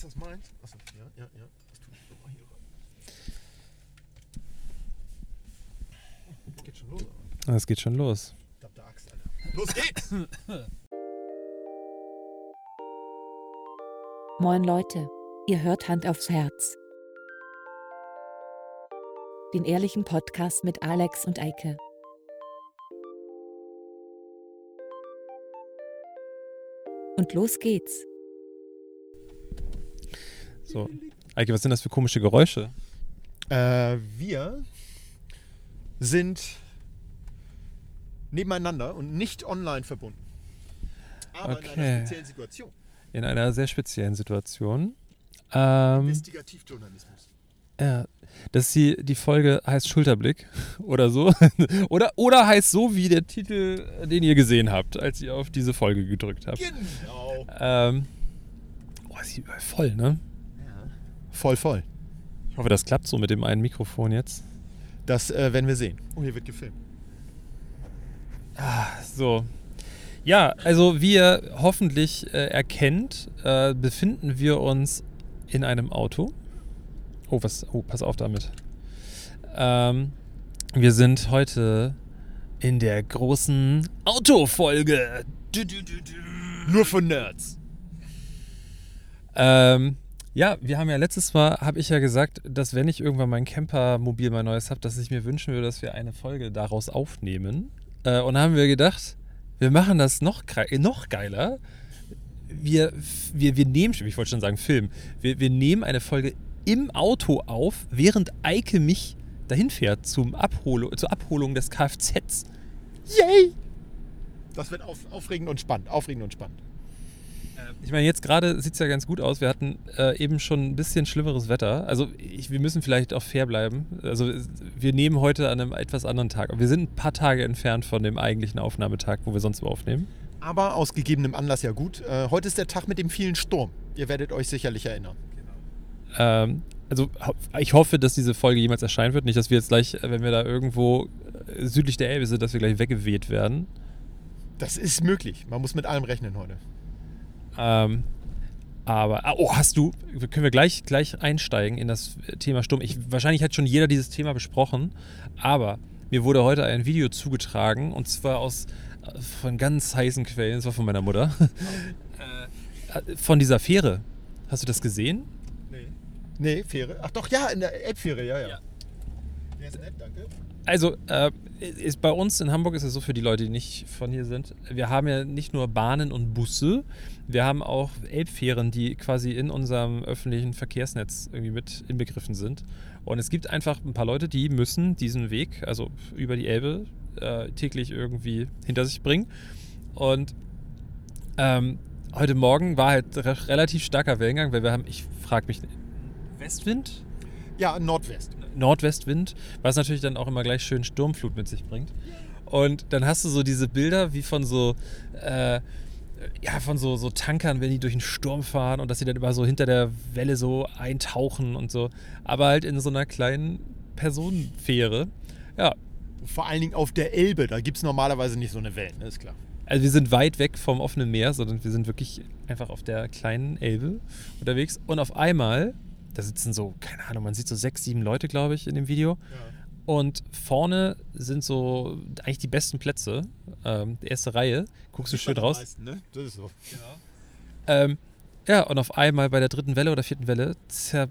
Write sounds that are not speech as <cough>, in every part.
Ist das meins? Achso, ja, ja, ja. Das tue ich doch mal hier rein. Geht schon los, aber. Es geht schon los. Verdammte Axt, Alter. Los geht's! <laughs> Moin Leute, ihr hört Hand aufs Herz. Den ehrlichen Podcast mit Alex und Eike. Und los geht's. So. Eike, was sind das für komische Geräusche? Äh, wir sind nebeneinander und nicht online verbunden. Aber in Okay. einer speziellen Situation. In einer sehr speziellen Situation. Ähm, Investigativjournalismus. ja, dass die, die Folge heißt Schulterblick <laughs> oder so. <laughs> oder, oder heißt so wie der Titel, den ihr gesehen habt, als ihr auf diese Folge gedrückt habt. Genau. Ähm, oh, ist die überall voll, ne? Voll, voll. Ich hoffe, das klappt so mit dem einen Mikrofon jetzt. Das äh, werden wir sehen. Oh, hier wird gefilmt. So. Ja, also wie ihr hoffentlich äh, erkennt, äh, befinden wir uns in einem Auto. Oh, was? Oh, pass auf damit. Ähm, wir sind heute in der großen Autofolge. Du, du, du, du. Nur für Nerds. Ähm, ja, wir haben ja letztes Mal, habe ich ja gesagt, dass wenn ich irgendwann mein Campermobil mal neues habe, dass ich mir wünschen würde, dass wir eine Folge daraus aufnehmen. Äh, und da haben wir gedacht, wir machen das noch, grei- noch geiler. Wir, wir, wir nehmen, ich wollte schon sagen Film, wir, wir nehmen eine Folge im Auto auf, während Eike mich dahin fährt zum Abholo, zur Abholung des Kfz. Yay! Das wird auf, aufregend und spannend. Aufregend und spannend. Ich meine, jetzt gerade sieht es ja ganz gut aus. Wir hatten äh, eben schon ein bisschen schlimmeres Wetter. Also ich, wir müssen vielleicht auch fair bleiben. Also wir nehmen heute an einem etwas anderen Tag. Wir sind ein paar Tage entfernt von dem eigentlichen Aufnahmetag, wo wir sonst aufnehmen. Aber aus gegebenem Anlass ja gut. Äh, heute ist der Tag mit dem vielen Sturm. Ihr werdet euch sicherlich erinnern. Ähm, also ich hoffe, dass diese Folge jemals erscheinen wird. Nicht, dass wir jetzt gleich, äh, wenn wir da irgendwo äh, südlich der Elbe sind, dass wir gleich weggeweht werden. Das ist möglich. Man muss mit allem rechnen heute. Ähm, aber, ah, oh, hast du, können wir gleich, gleich einsteigen in das Thema Sturm. Ich, wahrscheinlich hat schon jeder dieses Thema besprochen, aber mir wurde heute ein Video zugetragen und zwar aus von ganz heißen Quellen, das war von meiner Mutter, <laughs> äh, von dieser Fähre. Hast du das gesehen? Nee. Nee, Fähre. Ach doch, ja, in der Elbfähre, ja, ja. Ja. Der ist nett, danke. Also, äh, ist bei uns in Hamburg ist es so für die Leute, die nicht von hier sind. Wir haben ja nicht nur Bahnen und Busse, wir haben auch Elbfähren, die quasi in unserem öffentlichen Verkehrsnetz irgendwie mit inbegriffen sind. Und es gibt einfach ein paar Leute, die müssen diesen Weg, also über die Elbe, äh, täglich irgendwie hinter sich bringen. Und ähm, heute Morgen war halt re relativ starker Wellengang, weil wir haben, ich frage mich, Westwind? Ja, Nordwest. Nordwestwind, was natürlich dann auch immer gleich schön Sturmflut mit sich bringt. Und dann hast du so diese Bilder wie von so, äh, ja, von so, so Tankern, wenn die durch einen Sturm fahren und dass sie dann immer so hinter der Welle so eintauchen und so. Aber halt in so einer kleinen Personenfähre. Ja, Vor allen Dingen auf der Elbe. Da gibt es normalerweise nicht so eine Wellen, ne? ist klar. also wir sind weit weg vom offenen Meer, sondern wir sind wirklich einfach auf der kleinen Elbe unterwegs. Und auf einmal, da sitzen so, keine Ahnung, man sieht so sechs, sieben Leute, glaube ich, in dem Video. Und vorne sind so eigentlich die besten Plätze. Ähm, die erste Reihe. Guckst du schön raus. Meisten, ne? Das ist so. Ähm, ja, und auf einmal bei der dritten Welle oder vierten Welle zer,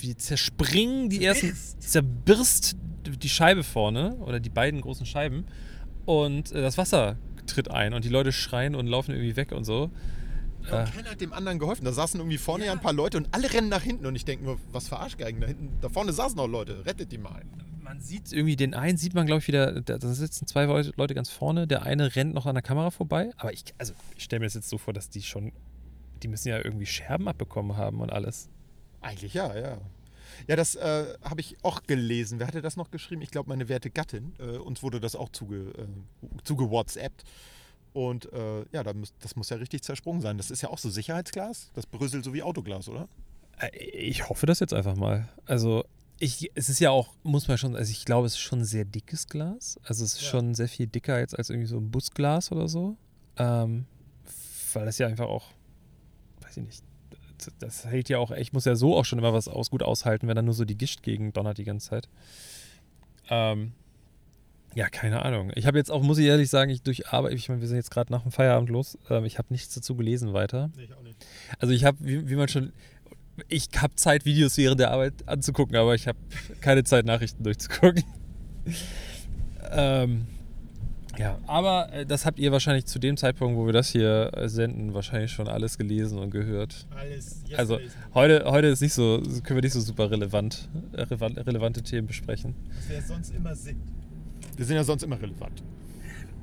wie zerspringen die ersten, zerbirst die Scheibe vorne oder die beiden großen Scheiben und äh, das Wasser tritt ein und die Leute schreien und laufen irgendwie weg und so. Ja, und keiner hat dem anderen geholfen. Da saßen irgendwie vorne ja ein paar Leute und alle rennen nach hinten. Und ich denke nur, was für Arschgeigen da hinten. Da vorne saßen noch Leute. Rettet die mal. man sieht irgendwie den einen, sieht man glaube ich wieder, da da sitzen zwei Leute Leute ganz vorne, der eine rennt noch an der Kamera vorbei, aber ich, also ich stelle mir das jetzt so vor, dass die schon, die müssen ja irgendwie Scherben abbekommen haben und alles. Eigentlich ja, ja. Ja, das äh, habe ich auch gelesen. Wer hatte das noch geschrieben? Ich glaube, meine werte Gattin. Äh, uns wurde das auch zuge, äh, zuge WhatsAppt. Und äh, ja, muss, das muss ja richtig zersprungen sein. Das ist ja auch so Sicherheitsglas. Das bröselt so wie Autoglas, oder? Äh, Ich hoffe das jetzt einfach mal. Also, ich, es ist ja auch, muss man schon, also ich glaube, es ist schon sehr dickes Glas. Also es ist Ja. schon sehr viel dicker jetzt als irgendwie so ein Busglas oder so. Ähm, weil das ja einfach auch, weiß ich nicht, das hält ja auch, ich muss ja so auch schon immer was aus, gut aushalten, wenn dann nur so die Gischt gegen donnert die ganze Zeit. Ähm, ja, keine Ahnung. Ich habe jetzt auch, muss ich ehrlich sagen, ich durch Arbeit, ich meine, wir sind jetzt gerade nach dem Feierabend los, ähm, ich habe nichts dazu gelesen weiter. Nee, ich auch nicht. Also ich habe, wie, wie man schon, ich habe Zeit, Videos während der Arbeit anzugucken, aber ich habe keine Zeit, Nachrichten durchzugucken. <laughs> ähm, ja, aber äh, das habt ihr wahrscheinlich zu dem Zeitpunkt, wo wir das hier äh, senden, wahrscheinlich schon alles gelesen und gehört. Alles jetzt Also lesen. heute, heute ist nicht so, können wir nicht so super relevant, äh, revan- relevante Themen besprechen. Was wir sonst immer sind. Wir sind ja sonst immer relevant.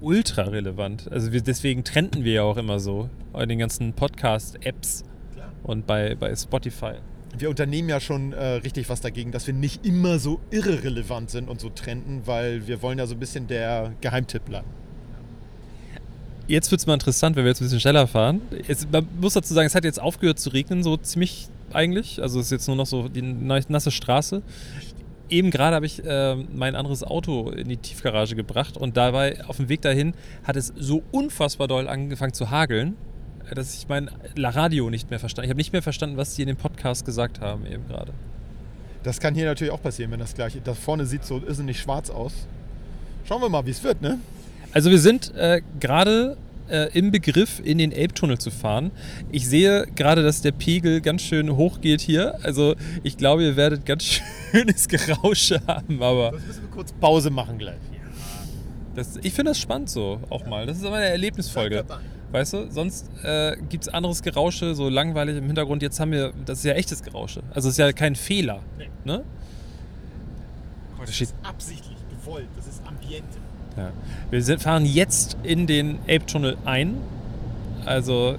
Ultra relevant. Also wir, deswegen trennten wir ja auch immer so bei den ganzen Podcast-Apps und bei, bei Spotify. Wir unternehmen ja schon äh, richtig was dagegen, dass wir nicht immer so irrelevant sind und so trenden, weil wir wollen ja so ein bisschen der Geheimtipp bleiben. Jetzt wird es mal interessant, wenn wir jetzt ein bisschen schneller fahren. Jetzt, man muss dazu sagen, es hat jetzt aufgehört zu regnen, so ziemlich eigentlich. Also es ist jetzt nur noch so die na- nasse Straße. Eben gerade habe ich ähm, mein anderes Auto in die Tiefgarage gebracht und dabei auf dem Weg dahin hat es so unfassbar doll angefangen zu hageln, äh, dass ich mein La Radio nicht mehr verstanden. Ich habe nicht mehr verstanden, was die in dem Podcast gesagt haben eben gerade. Das kann hier natürlich auch passieren, wenn das gleiche. Da vorne sieht so irrsinnig schwarz aus. Schauen wir mal, wie es wird, ne? Also wir sind äh, gerade äh, im Begriff, in den Elbtunnel zu fahren. Ich sehe gerade, dass der Pegel ganz schön hoch geht hier. Also ich glaube, ihr werdet ganz <laughs> schönes Gerausche haben, aber Das müssen wir kurz Pause machen gleich. das, ich finde das spannend so auch mal. Das ist aber eine Erlebnisfolge. Weißt du, sonst äh, gibt es anderes Gerausche, so langweilig im Hintergrund. Jetzt haben wir, das ist ja echtes Gerausche. Also es ist ja kein Fehler. Nee. Ne? Das ist absichtlich gewollt. Das ist Ambiente. Ja. Wir sind, fahren jetzt in den Elbtunnel ein. Also,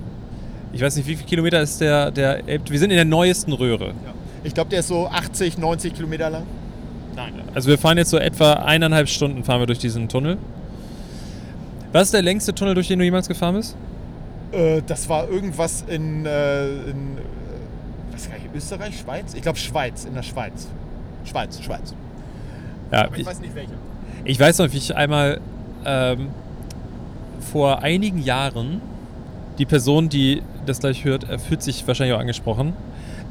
ich weiß nicht, wie viele Kilometer ist der, der Elb... Wir sind in der neuesten Röhre. Ja. Ich glaube, der ist so 80, 90 Kilometer lang. Nein. Also wir fahren jetzt so etwa eineinhalb Stunden fahren wir durch diesen Tunnel. Was ist der längste Tunnel, durch den du jemals gefahren bist? Äh, das war irgendwas in, äh, in was kann ich, Österreich, Schweiz? Ich glaube Schweiz, in der Schweiz. Schweiz, Schweiz. Ja, Aber ich ich, weiß nicht welcher. Ich weiß noch, wie ich einmal ähm, vor einigen Jahren, die Person, die das gleich hört, äh, fühlt sich wahrscheinlich auch angesprochen,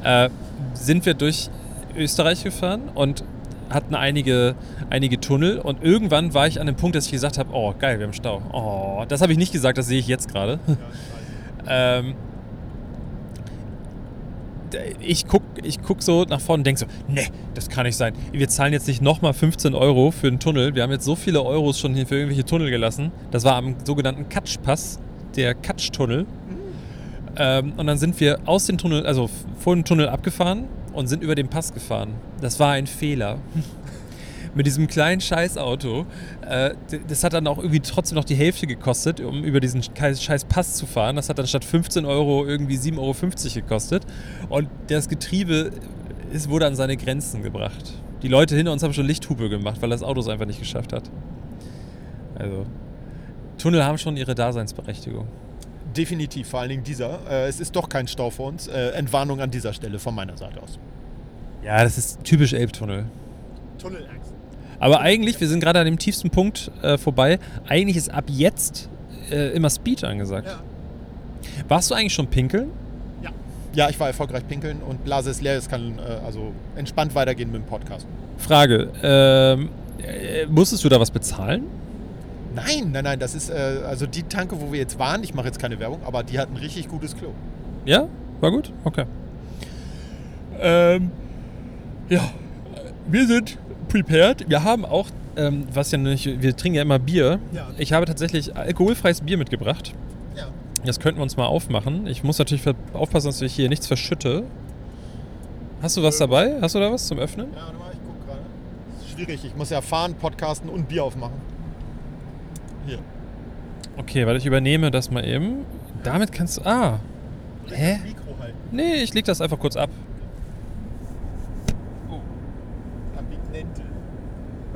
äh, sind wir durch Österreich gefahren und hatten einige, einige Tunnel und irgendwann war ich an dem Punkt, dass ich gesagt habe, oh geil, wir haben Stau. Oh, das habe ich nicht gesagt, das sehe ich jetzt gerade. Ja. <laughs> Ähm, ich guck, ich guck so nach vorne und denke so, ne, das kann nicht sein. Wir zahlen jetzt nicht nochmal 15 Euro für einen Tunnel. Wir haben jetzt so viele Euros schon hier für irgendwelche Tunnel gelassen. Das war am sogenannten Katschpass, der Katschtunnel. Ähm, und dann sind wir aus dem Tunnel, also vor dem Tunnel abgefahren und sind über den Pass gefahren. Das war ein Fehler. Mit diesem kleinen Scheißauto. Äh, das hat dann auch irgendwie trotzdem noch die Hälfte gekostet, um über diesen Scheiß scheiß Pass zu fahren. Das hat dann statt 15 Euro irgendwie 7,50 Euro gekostet. Und das Getriebe ist, wurde an seine Grenzen gebracht. Die Leute hinter uns haben schon Lichthupe gemacht, weil das Auto es einfach nicht geschafft hat. Also, Tunnel haben schon ihre Daseinsberechtigung. Definitiv, vor allen Dingen dieser. Äh, es ist doch kein Stau vor uns. Äh, Entwarnung an dieser Stelle von meiner Seite aus. Ja, das ist typisch Elbtunnel. Tunnelangst. Aber eigentlich, wir sind gerade an dem tiefsten Punkt äh, vorbei. Eigentlich ist ab jetzt äh, immer Speed angesagt. Ja. Warst du eigentlich schon pinkeln? Ja. ja, ich war erfolgreich pinkeln und Blase ist leer. Es kann äh, also entspannt weitergehen mit dem Podcast. Frage, ähm, äh, musstest du da was bezahlen? Nein, nein, nein, das ist äh, also die Tanke, wo wir jetzt waren. Ich mache jetzt keine Werbung, aber die hat ein richtig gutes Klo. Ja? War gut? Okay. Ähm, ja, wir sind prepared. Wir haben auch, ähm, was ja nicht, wir trinken ja immer Bier. Ja. Ich habe tatsächlich alkoholfreies Bier mitgebracht. Ja. Das könnten wir uns mal aufmachen. Ich muss natürlich aufpassen, dass ich hier nichts verschütte. Hast du was dabei? Hast du da was zum Öffnen? Ja, warte mal, ich guck gerade. Ist Schwierig, ich muss ja fahren, podcasten und Bier aufmachen. Hier. Okay, weil ich übernehme das mal eben. Damit kannst du. Ah. Hä? Das halten. Nee, ich leg das einfach kurz ab.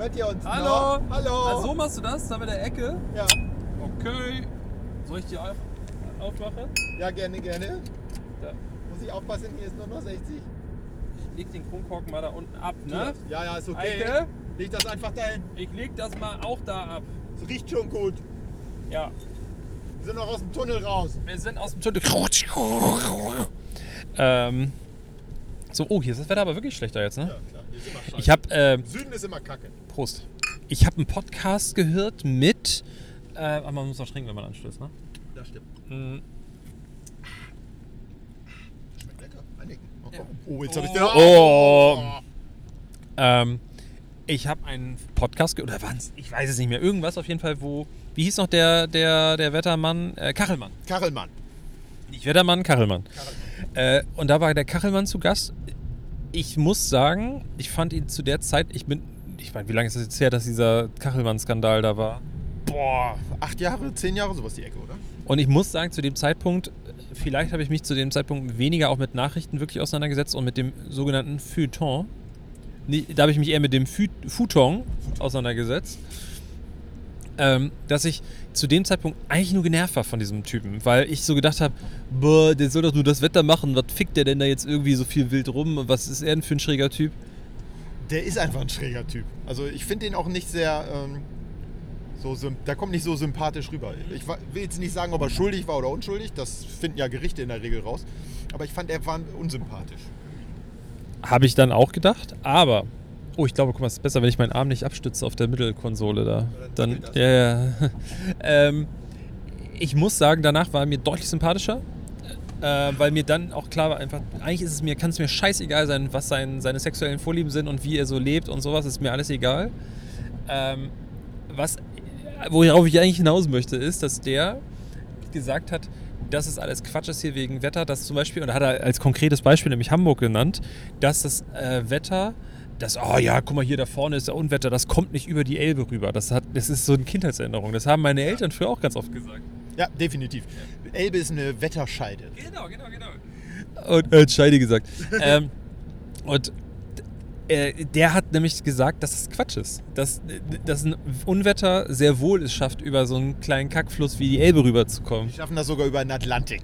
Hört ihr uns Hallo? noch? Hallo? Ah, so machst du das? Da mit der Ecke? Ja. Okay. Soll ich die auf aufmachen? ja, gerne, gerne. Da. Muss ich aufpassen, hier ist nur noch 60. Ich leg den Kronkorken mal da unten ab, ne? Ja, ja, ist okay. Eike? Leg das einfach dahin. Ich leg das mal auch da ab. Es riecht schon gut. Ja. Wir sind noch aus dem Tunnel raus. Wir sind aus dem Tunnel. Ähm, so, oh, hier ist das Wetter aber wirklich schlechter jetzt, ne? klar. Ich habe, äh, Süden ist immer kacke. Prost. Ich habe einen Podcast gehört mit, äh, aber man muss auch trinken, wenn man anstößt, ne? Das stimmt. Mm, Schmeckt lecker. Oh, oh, jetzt habe ich Oh. den. Oh. Ähm, ich habe einen Podcast gehört, oder waren's? Ich weiß es nicht mehr. Irgendwas auf jeden Fall, wo, wie hieß noch der, der, der Wettermann? Äh, Kachelmann. Kachelmann. Nicht Wettermann, Kachelmann. Kachelmann. Äh, und da war der Kachelmann zu Gast. Ich muss sagen, ich fand ihn zu der Zeit, ich bin, ich meine, wie lange ist es jetzt her, dass dieser Kachelmann-Skandal da war? Boah, acht Jahre, zehn Jahre, sowas die Ecke, oder? Und ich muss sagen, zu dem Zeitpunkt, vielleicht habe ich mich zu dem Zeitpunkt weniger auch mit Nachrichten wirklich auseinandergesetzt und mit dem sogenannten Feuilleton. Nee, Da habe ich mich eher mit dem Fouton auseinandergesetzt. Ähm, dass ich zu dem Zeitpunkt eigentlich nur genervt war von diesem Typen, weil ich so gedacht habe, boah, der soll doch nur das Wetter machen, was fickt der denn da jetzt irgendwie so viel wild rum und was ist er denn für ein schräger Typ? Der ist einfach ein schräger Typ. Also ich finde den auch nicht sehr. Ähm, so, der kommt nicht so sympathisch rüber. Ich will jetzt nicht sagen, ob er schuldig war oder unschuldig. Das finden ja Gerichte in der Regel raus. Aber ich fand, er war unsympathisch. Habe ich dann auch gedacht, aber. Oh, ich glaube, guck mal, es ist besser, wenn ich meinen Arm nicht abstütze auf der Mittelkonsole da. dann ja, ja. <laughs> ähm, ich muss sagen, danach war er mir deutlich sympathischer, äh, weil mir dann auch klar war, einfach, eigentlich ist es mir, kann es mir scheißegal sein, was sein, seine sexuellen Vorlieben sind und wie er so lebt und sowas, ist mir alles egal. Ähm, was, worauf ich eigentlich hinaus möchte, ist, dass der gesagt hat, dass es alles Quatsch ist hier wegen Wetter, dass zum Beispiel, und da hat er als konkretes Beispiel nämlich Hamburg genannt, dass das äh, Wetter, das, oh ja, guck mal, hier da vorne ist der Unwetter, das kommt nicht über die Elbe rüber. Das, hat, das ist so eine Kindheitserinnerung. Das haben meine Eltern früher auch ganz oft gesagt. Ja, definitiv. Elbe ist eine Wetterscheide. Genau, genau, genau. Und hat Scheide gesagt. <laughs> ähm, und äh, der hat nämlich gesagt, dass es Quatsch ist. Dass, dass ein Unwetter sehr wohl es schafft, über so einen kleinen Kackfluss wie die Elbe rüberzukommen. Die schaffen das sogar über den Atlantik.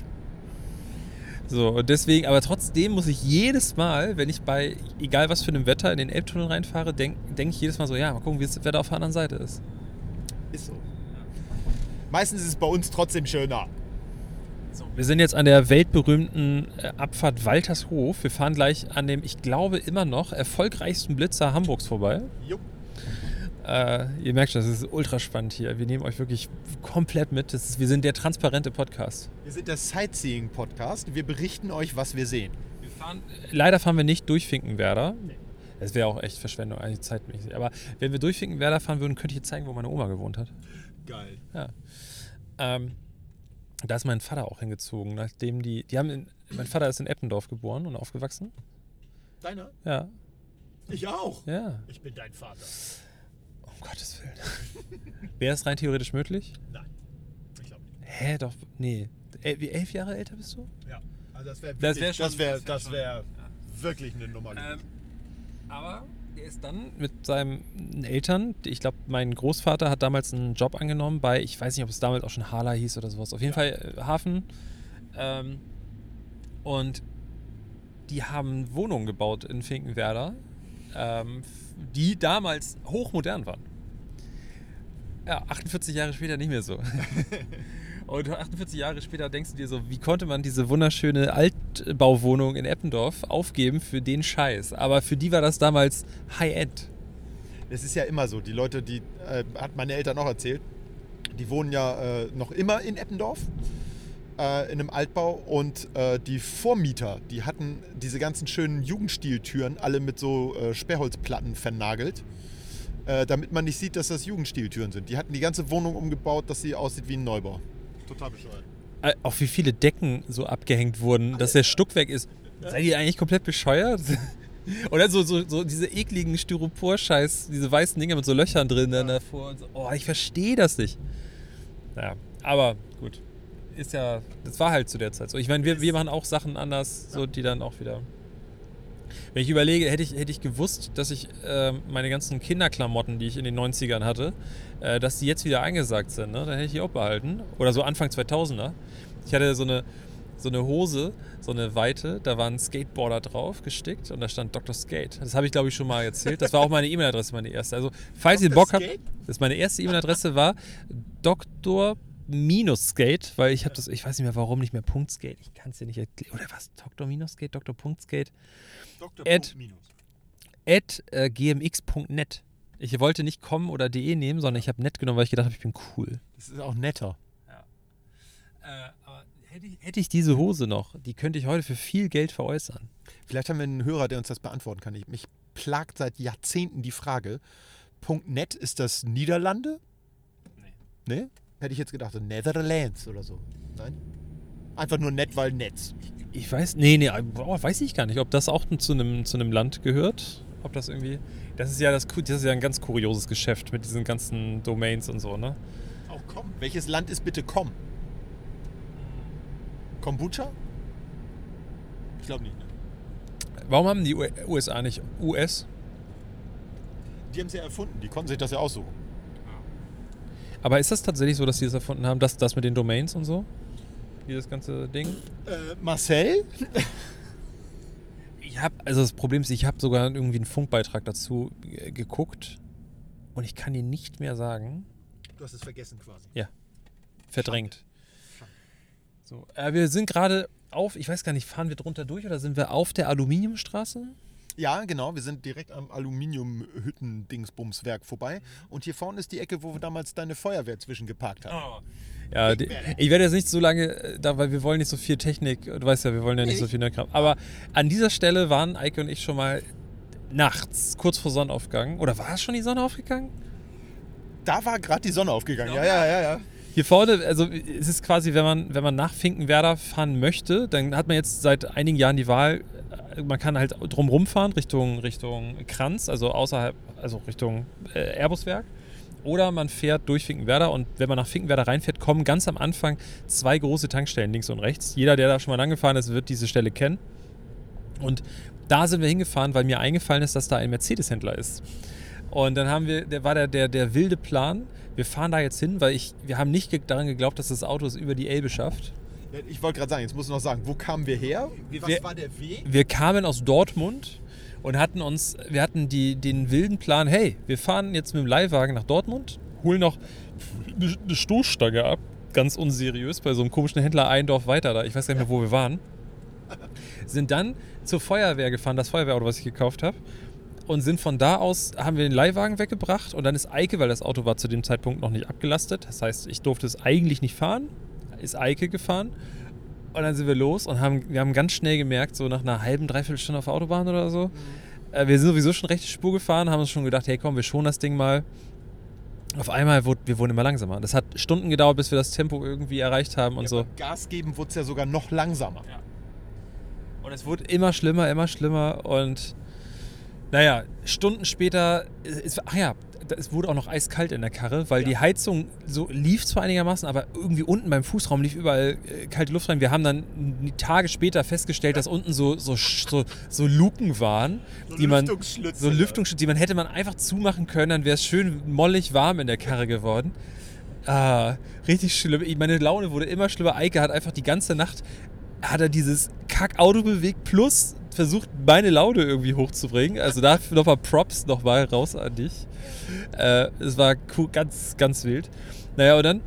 So, und deswegen, aber trotzdem muss ich jedes Mal, wenn ich bei, egal was für einem Wetter, in den Elbtunnel reinfahre, denke denk ich jedes Mal so, ja, mal gucken, wie das Wetter auf der anderen Seite ist. Ist so. Meistens ist es bei uns trotzdem schöner. Wir sind jetzt an der weltberühmten äh, Abfahrt Waltershof. Wir fahren gleich an dem, ich glaube immer noch, erfolgreichsten Blitzer Hamburgs vorbei. Jupp. Äh, ihr merkt schon, das ist ultra spannend hier. Wir nehmen euch wirklich komplett mit. Ist, wir sind der transparente Podcast. Wir sind der Sightseeing-Podcast. Wir berichten euch, was wir sehen. Wir fahren, leider fahren wir nicht durch Finkenwerder. Das wäre auch echt Verschwendung, eigentlich zeitmäßig. Aber wenn wir durch Finkenwerder fahren würden, könnte ich jetzt zeigen, wo meine Oma gewohnt hat. Geil. Ja. Ähm, da ist mein Vater auch hingezogen, nachdem die. Die haben in, mein Vater ist in Eppendorf geboren und aufgewachsen. Deiner? Ja. Ich auch. Ja. Ich bin dein Vater. Um Gottes Willen. <laughs> Wäre es rein theoretisch möglich? Nein. Ich glaube nicht. Hä, doch. Nee. El, wie elf Jahre älter bist du? Ja. Also das wäre Das wär schon- das wär, das wär das schon- wär wirklich eine Nummer. Ähm, aber der ist dann mit seinen Eltern, ich glaube, mein Großvater hat damals einen Job angenommen bei, ich weiß nicht, ob es damals auch schon Hala hieß oder sowas, auf jeden Fall äh, Hafen. Ähm, und die haben Wohnungen gebaut in Finkenwerder, ähm, die damals hochmodern waren. Ja, 48 Jahre später nicht mehr so. <laughs> Und 48 Jahre später denkst du dir so, wie konnte man diese wunderschöne Altbauwohnung in Eppendorf aufgeben für den Scheiß? Aber für die war das damals High-End. Es ist ja immer so. Die Leute, die, äh, hat meine Eltern auch erzählt, die wohnen ja äh, noch immer in Eppendorf, äh, in einem Altbau. Und äh, die Vormieter, die hatten diese ganzen schönen Jugendstiltüren alle mit so äh, Sperrholzplatten vernagelt, äh, damit man nicht sieht, dass das Jugendstiltüren sind. Die hatten die ganze Wohnung umgebaut, dass sie aussieht wie ein Neubau. Total bescheuert. Äh, Auch wie viele Decken so abgehängt wurden, dass der Stuck weg ist. Seid ihr eigentlich komplett bescheuert? <laughs> Oder so, so, so diese ekligen Styropor-Scheiß, diese weißen Dinger mit so Löchern drin dann davor. Und so. Oh, ich verstehe das nicht. Naja, aber gut. Ist ja, das war halt zu der Zeit so. Ich meine, wir, wir machen auch Sachen anders, so die dann auch wieder. Wenn ich überlege, hätte ich, hätte ich gewusst, dass ich äh, meine ganzen Kinderklamotten, die ich in den 90ern hatte, äh, dass die jetzt wieder eingesagt sind, ne? dann hätte ich die auch behalten. Oder so Anfang 2000er. Ich hatte so eine, so eine Hose, so eine weite, da war ein Skateboarder drauf gestickt und da stand Dr. Skate. Das habe ich, glaube ich, schon mal erzählt. Das war auch meine E-Mail-Adresse, meine erste. Also, falls ihr Dr. Bock habt, Skate? das meine erste E-Mail-Adresse war Dr. Minus-Skate, weil ich habe das, ich weiß nicht mehr warum, nicht mehr Punkt-Skate. Ich kann es dir nicht erklären. Oder was? Dr. Minus-Skate, Dr. Punkt-Skate. Dr. Ed. Punkt Minus. At äh, gmx.net. Ich wollte nicht com oder de nehmen, sondern ich habe net genommen, weil ich gedacht habe, ich bin cool. Das ist auch netter. Äh, aber hätte ich, hätte ich diese Hose noch, die könnte ich heute für viel Geld veräußern. Vielleicht haben wir einen Hörer, der uns das beantworten kann. Ich, mich plagt seit Jahrzehnten die Frage: Punkt .net, ist das Niederlande? Nee. Nee? Hätte ich jetzt gedacht, so Netherlands oder so. Nein? Einfach nur nett, weil Netz. Ich weiß, nee, nee, boah, weiß ich gar nicht, ob das auch zu einem, zu einem Land gehört. Ob das irgendwie. Das ist ja das, das ist ja ein ganz kurioses Geschäft mit diesen ganzen Domains und so, ne? Auch komm. Welches Land ist bitte komm? Kombucha? Ich glaube nicht. Ne? Warum haben die USA nicht US? Die haben es ja erfunden. Die konnten sich das ja aussuchen. Aber ist das tatsächlich so, dass sie das erfunden haben, dass das mit den Domains und so? Dieses ganze Ding? Äh, Marcel? Ich habe, also das Problem ist, ich habe sogar irgendwie einen Funkbeitrag dazu äh, geguckt und ich kann ihn nicht mehr sagen. Du hast es vergessen quasi. Verdrängt. So, äh, wir sind gerade auf, ich weiß gar nicht, fahren wir drunter durch oder sind wir auf der Aluminiumstraße? Ja, genau. Wir sind direkt am Aluminiumhütten-Dingsbumswerk vorbei. Und hier vorne ist die Ecke, wo wir damals deine Feuerwehr zwischengeparkt haben. Ja, die, ich werde jetzt nicht so lange äh, da, weil wir wollen nicht so viel Technik, du weißt ja, wir wollen ja nicht so viel Nerdkram. Aber an dieser Stelle waren Eike und ich schon mal nachts, kurz vor Sonnenaufgang. Oder war es schon die Sonne aufgegangen? Da war gerade die Sonne aufgegangen. Ja, ja, ja, ja. Hier vorne, also es ist quasi, wenn man, wenn man nach Finkenwerder fahren möchte, dann hat man jetzt seit einigen Jahren die Wahl, man kann halt drumrum fahren, Richtung, Richtung Kranz, also außerhalb, also Richtung äh, Airbuswerk. Oder man fährt durch Finkenwerder und wenn man nach Finkenwerder reinfährt, kommen ganz am Anfang zwei große Tankstellen links und rechts. Jeder, der da schon mal angefahren ist, wird diese Stelle kennen. Und da sind wir hingefahren, weil mir eingefallen ist, dass da ein Mercedes-Händler ist. Und dann haben wir, der war der, der, der wilde Plan. Wir fahren da jetzt hin, weil ich, wir haben nicht daran geglaubt, dass das Auto es über die Elbe schafft. Ich wollte gerade sagen, jetzt muss ich noch sagen, wo kamen wir her? Was Wir- war der Weg? Wir kamen aus Dortmund und hatten uns, wir hatten die, den wilden Plan, hey, wir fahren jetzt mit dem Leihwagen nach Dortmund, holen noch eine eine Stoßstange ab, ganz unseriös, bei so einem komischen Händler ein Dorf weiter da, ich weiß gar nicht mehr, wo wir waren. <laughs> Sind dann zur Feuerwehr gefahren, das Feuerwehrauto, was ich gekauft habe. Und sind von da aus, haben wir den Leihwagen weggebracht und dann ist Eike, weil das Auto war zu dem Zeitpunkt noch nicht abgelastet. Das heißt, ich durfte es eigentlich nicht fahren. Ist Eike gefahren. Und dann sind wir los und haben, wir haben ganz schnell gemerkt, so nach einer halben, dreiviertel Stunde auf der Autobahn oder so, äh, wir sind sowieso schon rechte Spur gefahren, haben uns schon gedacht, hey komm, wir schonen das Ding mal. Auf einmal, wurde, wir wurden immer langsamer. Das hat Stunden gedauert, bis wir das Tempo irgendwie erreicht haben und Ja, so. Gas geben wurde es ja sogar noch langsamer. Und es wurde immer schlimmer, immer schlimmer und naja, Stunden später, es, ach ja, es wurde auch noch eiskalt in der Karre, weil Ja. die Heizung so lief zwar einigermaßen, aber irgendwie unten beim Fußraum lief überall äh, kalte Luft rein. Wir haben dann Tage später festgestellt, dass unten so, so, so, so Luken waren, die man Lüftungsschlitze. so Lüftungsschutz, die man hätte man einfach zumachen können, dann wäre es schön mollig warm in der Karre geworden. Ah, richtig schlimm. Meine Laune wurde immer schlimmer. Eike hat einfach die ganze Nacht hat er dieses Kack-Auto bewegt plus versucht, meine Laune irgendwie hochzubringen. Also dafür nochmal Props nochmal raus an dich. Äh, es war cool, ganz, ganz wild. Naja, und dann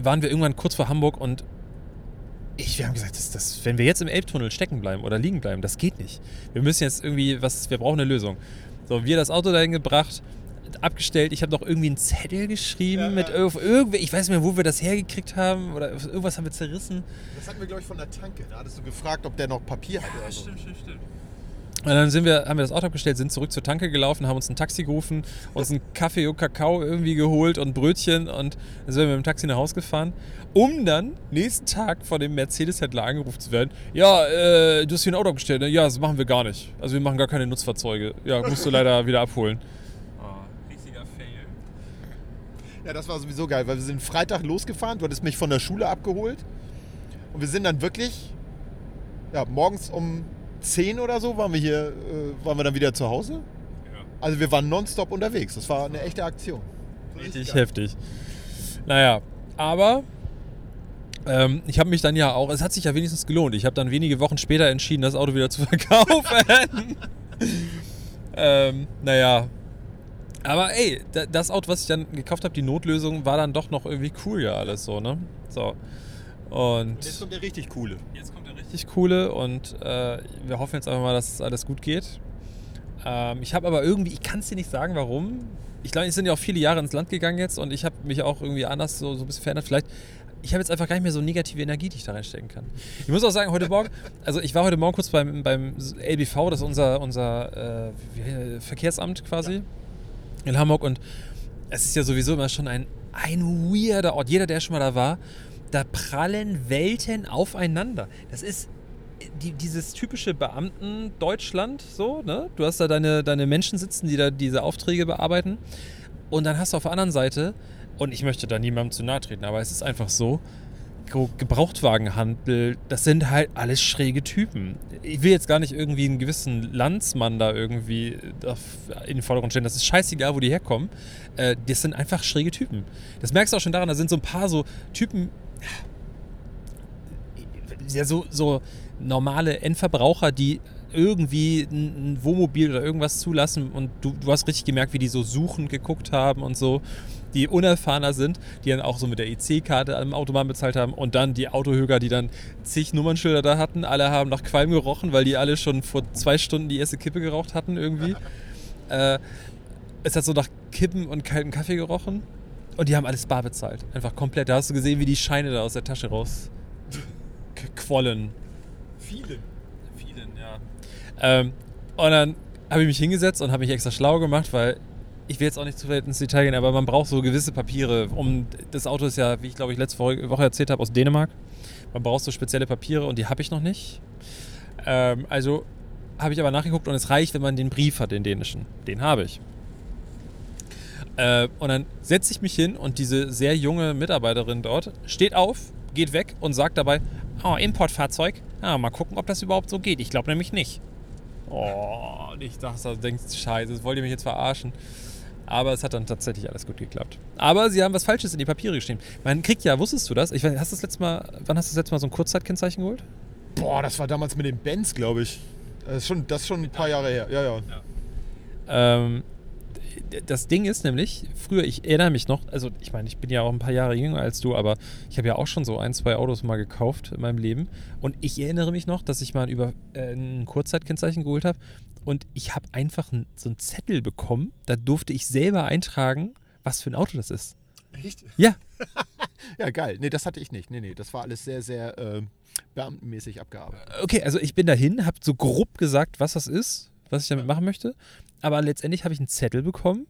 waren wir irgendwann kurz vor Hamburg und ich, wir haben gesagt, das, das, wenn wir jetzt im Elbtunnel stecken bleiben oder liegen bleiben, das geht nicht. Wir müssen jetzt irgendwie was, wir brauchen eine Lösung. So, wir das Auto dahin gebracht, abgestellt. Ich habe noch irgendwie einen Zettel geschrieben Ja, mit ja. irg- irgendwie, ich weiß nicht mehr, wo wir das hergekriegt haben oder irgendwas haben wir zerrissen. Das hatten wir, glaube ich, von der Tanke. Da hattest du gefragt, ob der noch Papier hat oder so. stimmt, stimmt. Und dann sind wir, haben wir das Auto abgestellt, sind zurück zur Tanke gelaufen, haben uns ein Taxi gerufen, uns einen Kaffee und Kakao irgendwie geholt und Brötchen und dann sind wir mit dem Taxi nach Hause gefahren, um dann nächsten Tag von dem Mercedes-Händler angerufen zu werden. Ja, äh, du hast hier ein Auto abgestellt, ne? Ja, das machen wir gar nicht. Also wir machen gar keine Nutzfahrzeuge. Ja, musst du leider wieder abholen. Ja, das war sowieso geil, weil wir sind Freitag losgefahren. Du hattest mich von der Schule abgeholt. Und wir sind dann wirklich, ja, morgens um 10 oder so waren wir hier, äh, waren wir dann wieder zu Hause. Also wir waren nonstop unterwegs. Das war eine echte Aktion. Richtig heftig. Naja, aber ähm, ich habe mich dann ja auch, es hat sich ja wenigstens gelohnt. Ich habe dann wenige Wochen später entschieden, das Auto wieder zu <laughs> verkaufen. <laughs> ähm, naja, Aber ey, da- das Auto, was ich dann gekauft habe, die Notlösung, war dann doch noch irgendwie cool ja alles so, ne? So. Und Jetzt kommt der richtig coole. Jetzt kommt der richtig coole und äh, wir hoffen jetzt einfach mal, dass alles gut geht. Ähm, ich habe aber irgendwie, ich kann es dir nicht sagen, warum. Ich glaube, es sind ja auch viele Jahre ins Land gegangen jetzt und ich habe mich auch irgendwie anders so, so ein bisschen verändert. Vielleicht, ich habe jetzt einfach gar nicht mehr so negative Energie, die ich da reinstecken kann. Ich muss auch sagen, heute Morgen, also ich war heute Morgen kurz beim, beim LBV, das ist unser, unser äh, Verkehrsamt quasi in Hamburg und es ist ja sowieso immer schon ein, ein weirder Ort. Jeder, der schon mal da war, da prallen Welten aufeinander. Das ist die, dieses typische Beamten-Deutschland, so, ne? Du hast da deine, deine Menschen sitzen, die da diese Aufträge bearbeiten. Und dann hast du auf der anderen Seite, und ich möchte da niemandem zu nahe treten, aber es ist einfach so, Gebrauchtwagenhandel, das sind halt alles schräge Typen. Ich will jetzt gar nicht irgendwie einen gewissen Landsmann da irgendwie in den Vordergrund stellen. Das ist scheißegal, wo die herkommen. Äh, das sind einfach schräge Typen. Das merkst du auch schon daran, da sind so ein paar so Typen, ja, so, so normale Endverbraucher, die irgendwie ein Wohnmobil oder irgendwas zulassen und du, du hast richtig gemerkt, wie die so suchend geguckt haben und so, die unerfahrener sind, die dann auch so mit der EC-Karte am Autobahn bezahlt haben und dann die Autohöger, die dann zig Nummernschilder da hatten, alle haben nach Qualm gerochen, weil die alle schon vor zwei Stunden die erste Kippe geraucht hatten irgendwie. <laughs> äh, es hat so nach Kippen und kaltem Kaffee gerochen und die haben alles bar bezahlt, einfach komplett. Da hast du gesehen, wie die Scheine da aus der Tasche raus quollen. Viele. Vielen, ja. Ähm, und dann habe ich mich hingesetzt und habe mich extra schlau gemacht, weil ich will jetzt auch nicht zu weit ins Detail gehen, aber man braucht so gewisse Papiere. Um das Auto ist ja, wie ich glaube ich letzte Woche erzählt habe, aus Dänemark. Man braucht so spezielle Papiere und die habe ich noch nicht. Ähm, also habe ich aber nachgeguckt und es reicht, wenn man den Brief hat, den dänischen. Den habe ich. Äh, und dann setze ich mich hin und diese sehr junge Mitarbeiterin dort steht auf, geht weg und sagt dabei, oh, Importfahrzeug. Ja, mal gucken, ob das überhaupt so geht. Ich glaube nämlich nicht. Oh, ich dachte, du denkst, scheiße, das wollt ihr mich jetzt verarschen. Aber es hat dann tatsächlich alles gut geklappt. Aber sie haben was Falsches in die Papiere geschrieben. Man kriegt ja, wusstest du das? Ich weiß, hast du das letzte Mal, wann hast du das letzte Mal so ein Kurzzeitkennzeichen geholt? Boah, das war damals mit den Bands, glaube ich. Das ist, schon, das ist schon ein paar Jahre her. Ja, ja. Ähm, d- das Ding ist nämlich, früher, ich erinnere mich noch, also ich meine, ich bin ja auch ein paar Jahre jünger als du, aber ich habe ja auch schon so ein, zwei Autos mal gekauft in meinem Leben. Und ich erinnere mich noch, dass ich mal über äh, ein Kurzzeitkennzeichen geholt habe und ich habe einfach ein, so einen Zettel bekommen, da durfte ich selber eintragen, was für ein Auto das ist. Echt? Ja, <laughs> Ja, geil. Nee, das hatte ich nicht. Nee, nee, das war alles sehr, sehr äh, beamtenmäßig abgearbeitet. okay, also ich bin dahin, habe so grob gesagt, was das ist, was ich damit machen möchte, aber letztendlich habe ich einen Zettel bekommen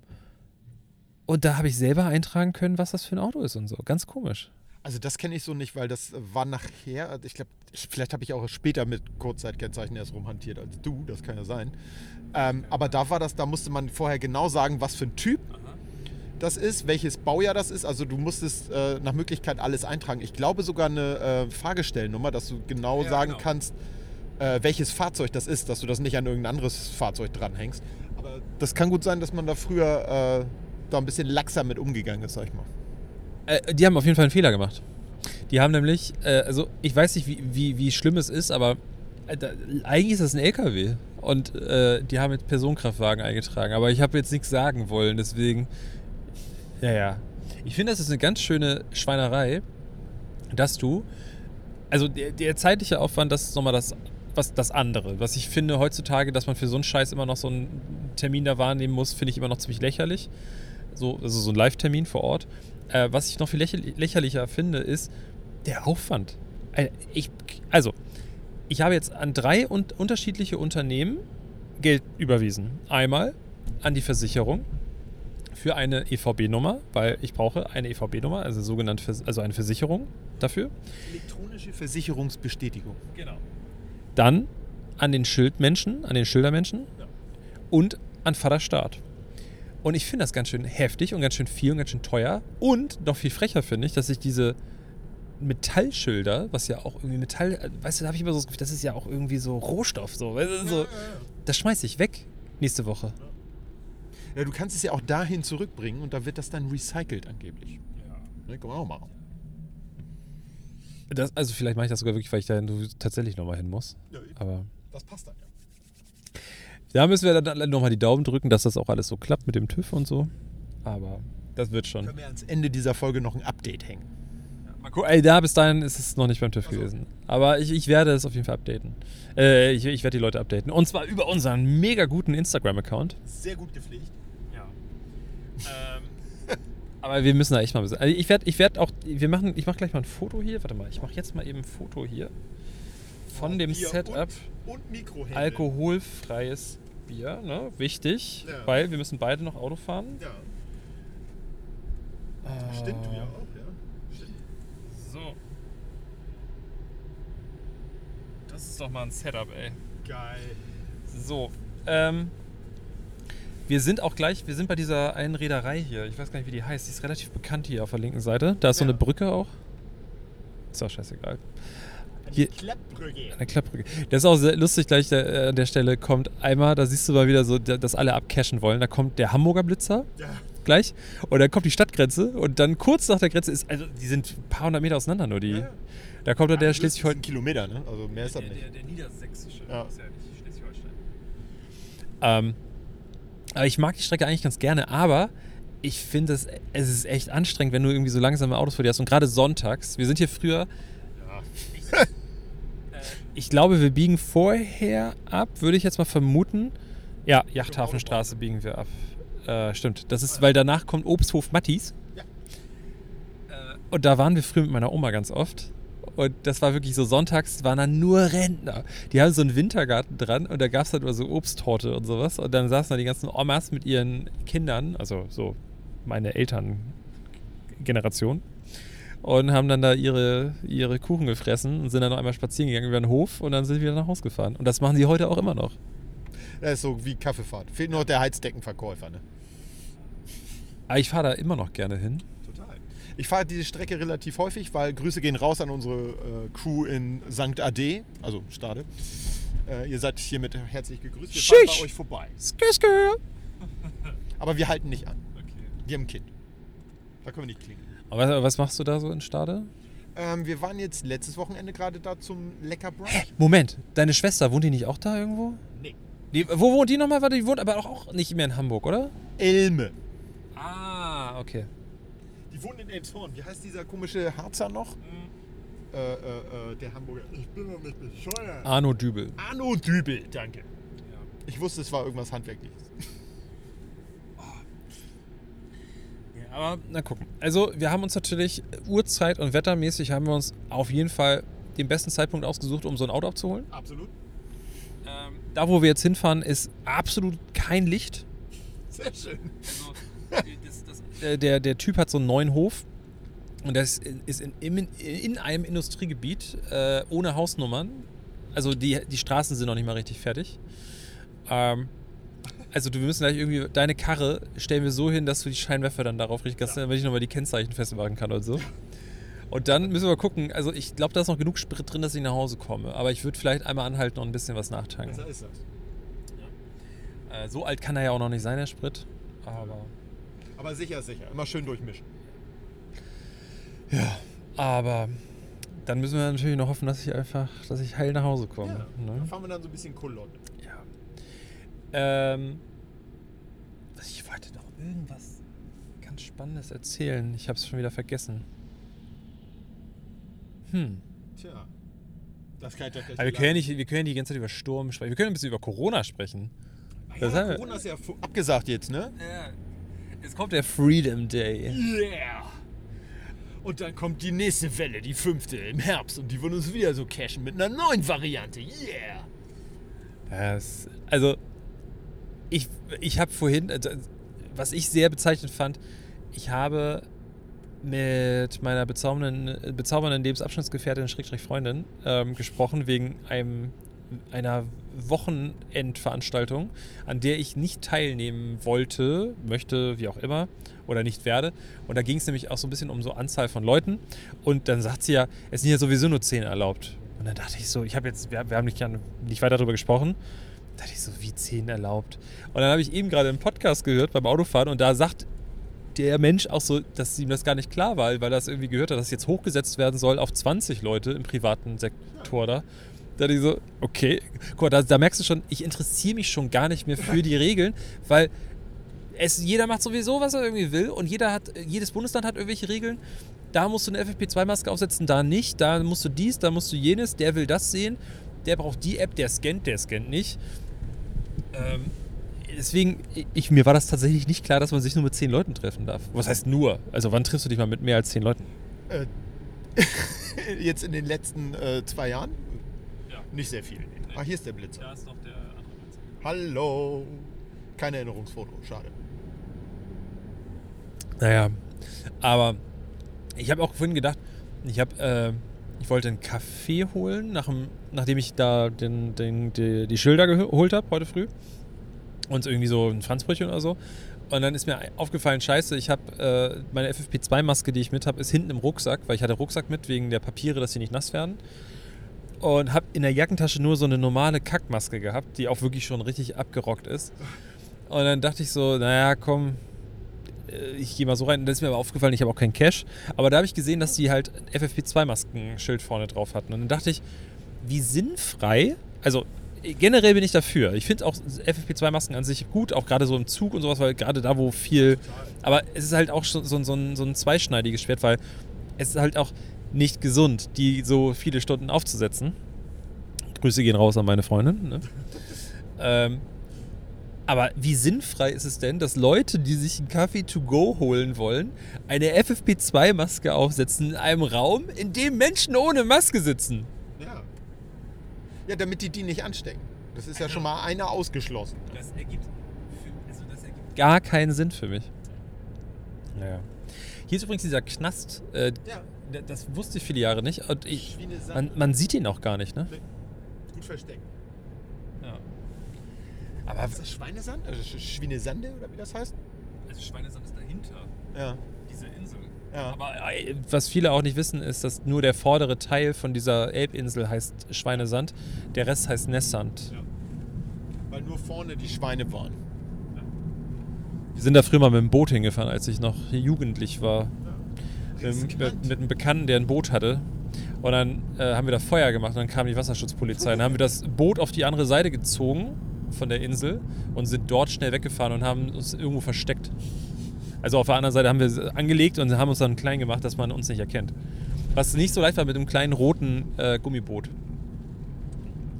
und da habe ich selber eintragen können, was das für ein Auto ist und so. Ganz komisch. Also das kenne ich so nicht, weil das war nachher, also ich glaube, ich, vielleicht habe ich auch später mit Kurzzeitkennzeichen erst rumhantiert als du, das kann ja sein. Ähm, aber da war das, da musste man vorher genau sagen, was für ein Typ das ist, welches Baujahr das ist. Also du musstest äh, nach Möglichkeit alles eintragen. Ich glaube sogar eine äh, Fahrgestellnummer, dass du genau Ja, sagen genau. kannst, äh, welches Fahrzeug das ist, dass du das nicht an irgendein anderes Fahrzeug dranhängst. Aber das kann gut sein, dass man da früher äh, da ein bisschen laxer mit umgegangen ist, sag ich mal. Äh, die haben auf jeden Fall einen Fehler gemacht. Die haben nämlich, äh, also ich weiß nicht, wie, wie, wie schlimm es ist, aber äh, eigentlich ist das ein LKW. Und äh, die haben jetzt Personenkraftwagen eingetragen. Aber ich habe jetzt nichts sagen wollen, deswegen. Ja, ja. Ich finde, das ist eine ganz schöne Schweinerei, dass du. Also der, der zeitliche Aufwand, das ist nochmal das, was, das andere. Was ich finde heutzutage, dass man für so einen Scheiß immer noch so einen Termin da wahrnehmen muss, finde ich immer noch ziemlich lächerlich. So, also so ein Live-Termin vor Ort. Äh, was ich noch viel lächer lächerlicher finde, ist der Aufwand. Äh, ich, also, ich habe jetzt an drei un unterschiedliche Unternehmen Geld überwiesen. Einmal an die Versicherung für eine EVB-Nummer, weil ich brauche eine EVB-Nummer, also sogenannte also eine Versicherung dafür. Elektronische Versicherungsbestätigung. Genau. Dann an den Schildmenschen, an den Schildermenschen und an Vaterstaat. Und ich finde das ganz schön heftig und ganz schön viel und ganz schön teuer. Und noch viel frecher finde ich, dass ich diese Metallschilder, was ja auch irgendwie Metall, äh, weißt du, da habe ich immer so das Gefühl, das ist ja auch irgendwie so Rohstoff, so, weißt du, so das schmeiße ich weg nächste Woche. Ja, du kannst es ja auch dahin zurückbringen und da wird das dann recycelt angeblich. Ja. Ne, kann man auch machen. Das, also vielleicht mache ich das sogar wirklich, weil ich da tatsächlich nochmal hin muss. Ja, Aber das passt dann ja. Da müssen wir dann nochmal die Daumen drücken, dass das auch alles so klappt mit dem TÜV und so. Aber das wird schon. Können wir ans Ende dieser Folge noch ein Update hängen? Mal gucken. Ey, da bis dahin ist es noch nicht beim TÜV so. gewesen. Aber ich, ich werde es auf jeden Fall updaten. Äh, ich, ich werde die Leute updaten. Und zwar über unseren mega guten Instagram-Account. Sehr gut gepflegt. Ja. <laughs> Aber wir müssen da echt mal ein bisschen. Also ich werde ich werd auch. Wir machen, ich mache gleich mal ein Foto hier. Warte mal, ich mache jetzt mal eben ein Foto hier. Von dem Bier Setup. Und, und. Alkoholfreies Bier, ne? Wichtig, Ja. weil wir müssen beide noch Auto fahren. Ja, Äh, stimmt, du ja auch, ja. Stimmt. So. Das ist doch mal ein Setup, ey. Geil. So, ähm, wir sind auch gleich, wir sind bei dieser einen Reederei hier. Ich weiß gar nicht, wie die heißt. Die ist relativ bekannt hier auf der linken Seite. Da ist so Ja. eine Brücke auch. Ist auch scheißegal. Eine Hier- Klappbrücke. Eine Klappbrücke. Das ist auch sehr lustig, gleich der, äh, an der Stelle kommt einmal, da siehst du mal wieder so, da- dass alle abcashen wollen. Da kommt der Hamburger Blitzer Ja. gleich und dann kommt die Stadtgrenze und dann kurz nach der Grenze ist, also die sind ein paar hundert Meter auseinander nur die. Ja. Da kommt dann der Das ist Schleswig-Holstein. ein Kilometer, ne? Also mehr ist das Der, nicht. der, der niedersächsische, Ja. ist ja nicht Schleswig-Holstein. Ähm, aber ich mag die Strecke eigentlich ganz gerne, aber ich finde es, es ist echt anstrengend, wenn du irgendwie so langsame Autos vor dir hast. Und gerade sonntags, wir sind hier früher, Ja. ich glaube, wir biegen vorher ab, würde ich jetzt mal vermuten. Ja, Yachthafenstraße biegen wir ab. Äh, stimmt. Das ist, weil danach kommt Obsthof Mattis. Ja. Und da waren wir früher mit meiner Oma ganz oft. Und das war wirklich so, sonntags waren da nur Rentner. Die haben so einen Wintergarten dran und da gab es dann immer so Obsttorte und sowas. Und dann saßen da die ganzen Omas mit ihren Kindern, also so meine Elterngeneration, und haben dann da ihre, ihre Kuchen gefressen und sind dann noch einmal spazieren gegangen über den Hof und dann sind sie wieder nach Hause gefahren. Und das machen sie heute auch immer noch. Das ist so wie Kaffeefahrt. Fehlt nur der Heizdeckenverkäufer, ne? Aber ich fahre da immer noch gerne hin. Ich fahre diese Strecke relativ häufig, weil Grüße gehen raus an unsere äh, Crew in St. Ade, also Stade. Äh, ihr seid hiermit herzlich gegrüßt. Wir fahren Schisch. bei euch vorbei. Skr. <laughs> Aber wir halten nicht an. Wir haben ein Kind. Da können wir nicht klingen. Aber was, machst du da so in Stade? Ähm, wir waren jetzt letztes Wochenende gerade da zum Lecker Brunch. Moment, deine Schwester, wohnt die nicht auch da irgendwo? Nee. Die, wo wohnt die nochmal? Warte, Die wohnt aber auch, auch nicht mehr in Hamburg, oder? Elme. Ah, okay. Die wohnen in Elmshorn. Wie heißt dieser komische Harzer noch? Äh, äh, äh, der Hamburger. Ich bin doch nicht bescheuert. Arno Dübel. Arno Dübel, danke. Ich wusste, es war irgendwas Handwerkliches. <laughs> Ja, aber na gucken. Also wir haben uns natürlich Uhrzeit und wettermäßig haben wir uns auf jeden Fall den besten Zeitpunkt ausgesucht, um so ein Auto abzuholen. Absolut. Da, wo wir jetzt hinfahren, ist absolut kein Licht. Sehr schön. Der, der, der Typ hat so einen neuen Hof und das ist in, in, in einem Industriegebiet äh, ohne Hausnummern. Also die, die Straßen sind noch nicht mal richtig fertig. Ähm, also du müssen gleich irgendwie deine Karre stellen wir so hin, dass du die Scheinwerfer dann darauf richten kannst, damit ich nochmal die Kennzeichen festmachen kann und so. Und dann müssen wir gucken, also ich glaube, da ist noch genug Sprit drin, dass ich nach Hause komme. Aber ich würde vielleicht einmal anhalten und ein bisschen was nachtanken. Besser ist das. Äh, so alt kann er ja auch noch nicht sein, der Sprit. Aber. Aber sicher, sicher. Immer schön durchmischen. Ja, aber dann müssen wir natürlich noch hoffen, dass ich einfach, dass ich heil nach Hause komme. Ja. Ne? fahren wir dann so ein bisschen Kolonne. Ja. Ähm, ich wollte noch irgendwas ganz Spannendes erzählen. Ich habe es schon wieder vergessen. Hm. Tja. Das kann ich doch gleich Aber wir können, ja nicht, wir können ja die ganze Zeit über Sturm sprechen. Wir können ein bisschen über Corona sprechen. Haben Ja, Corona ist ja abgesagt jetzt, ne? Ja. Jetzt kommt der Freedom Day. Yeah! Und dann kommt die nächste Welle, die fünfte im Herbst. Und die wollen uns wieder so cashen mit einer neuen Variante. Yeah! Das, also, ich, ich habe vorhin, also, was ich sehr bezeichnend fand, ich habe mit meiner bezaubernden, bezaubernden Lebensabschnittsgefährtin, Schrägstrich Freundin, ähm, gesprochen wegen einem, einer Wochenendveranstaltung, an der ich nicht teilnehmen wollte, möchte, wie auch immer, oder nicht werde. Und da ging es nämlich auch so ein bisschen um so Anzahl von Leuten. Und dann sagt sie ja, es sind ja sowieso nur zehn erlaubt. Und dann dachte ich so, ich habe jetzt, wir, wir haben nicht, nicht weiter darüber gesprochen. Da dachte ich so, wie zehn erlaubt? Und dann habe ich eben gerade einen Podcast gehört beim Autofahren und da sagt der Mensch auch so, dass ihm das gar nicht klar war, weil er das irgendwie gehört hat, dass jetzt hochgesetzt werden soll auf 20 Leute im privaten Sektor da. Da ich so, okay. Guck mal, da, da merkst du schon, ich interessiere mich schon gar nicht mehr für die Regeln, weil es, jeder macht sowieso, was er irgendwie will und jeder hat, jedes Bundesland hat irgendwelche Regeln. Da musst du eine FFP2-Maske aufsetzen, da nicht. Da musst du dies, da musst du jenes. Der will das sehen. Der braucht die App, der scannt, der scannt nicht. Ähm, deswegen, ich, mir war das tatsächlich nicht klar, dass man sich nur mit zehn Leuten treffen darf. Was heißt nur? Also wann triffst du dich mal mit mehr als zehn Leuten? Äh, <laughs> jetzt in den letzten äh, zwei Jahren? Nicht sehr viel. Ah, hier ist der Blitzer. Da ist noch der andere Blitzer. Hallo. Kein Erinnerungsfoto, schade. Naja, aber ich habe auch vorhin gedacht, ich habe, äh, ich wollte einen Kaffee holen, nach dem, nachdem ich da den, den, die, die Schilder geholt habe heute früh und irgendwie so ein Franzbrötchen oder so. Und dann ist mir aufgefallen, scheiße, ich habe äh, meine FFP2-Maske, die ich mit habe, ist hinten im Rucksack, weil ich hatte Rucksack mit wegen der Papiere, dass sie nicht nass werden. Und habe in der Jackentasche nur so eine normale Kackmaske gehabt, die auch wirklich schon richtig abgerockt ist. Und dann dachte ich so, naja, komm, äh, ich gehe mal so rein. Dann ist mir aber aufgefallen, ich habe auch keinen Cash. Aber da habe ich gesehen, dass die halt FFP2-Masken-Schild vorne drauf hatten. Und dann dachte ich, wie sinnfrei, also generell bin ich dafür. Ich finde auch FFP2-Masken an sich gut, auch gerade so im Zug und sowas, weil gerade da, wo viel. Aber es ist halt auch so, so, so, ein, so ein zweischneidiges Schwert, weil es ist halt auch nicht gesund, die so viele Stunden aufzusetzen. Grüße gehen raus an meine Freundin. Ne? <laughs> ähm, aber wie sinnfrei ist es denn, dass Leute, die sich einen Kaffee to go holen wollen, eine FFP2-Maske aufsetzen in einem Raum, in dem Menschen ohne Maske sitzen? Ja. Ja, damit die die nicht anstecken. Das ist ja schon mal einer ausgeschlossen. Das ergibt, also das ergibt gar keinen Sinn für mich. Naja. Hier ist übrigens dieser Knast. Äh, Ja. Das wusste ich viele Jahre nicht. Und ich, man, man sieht ihn auch gar nicht, ne? Gut versteckt. Ja. Aber Ist das Schweinesand? Also Sch- Schweinesande oder wie das heißt? also Schweinesand ist dahinter, Ja. diese Insel. Ja. Aber äh, was viele auch nicht wissen, ist, dass nur der vordere Teil von dieser Elbinsel heißt Schweinesand, der Rest heißt Nessand. Weil nur vorne die Schweine waren. Wir sind da früher mal mit dem Boot hingefahren, als ich noch jugendlich war. Mit, mit, einem Bekannten, der ein Boot hatte. Und dann äh, haben wir da Feuer gemacht und dann kam die Wasserschutzpolizei. Dann haben wir das Boot auf die andere Seite gezogen von der Insel und sind dort schnell weggefahren und haben uns irgendwo versteckt. Also auf der anderen Seite haben wir es angelegt und haben uns dann klein gemacht, dass man uns nicht erkennt. Was nicht so leicht war mit einem kleinen roten äh, Gummiboot.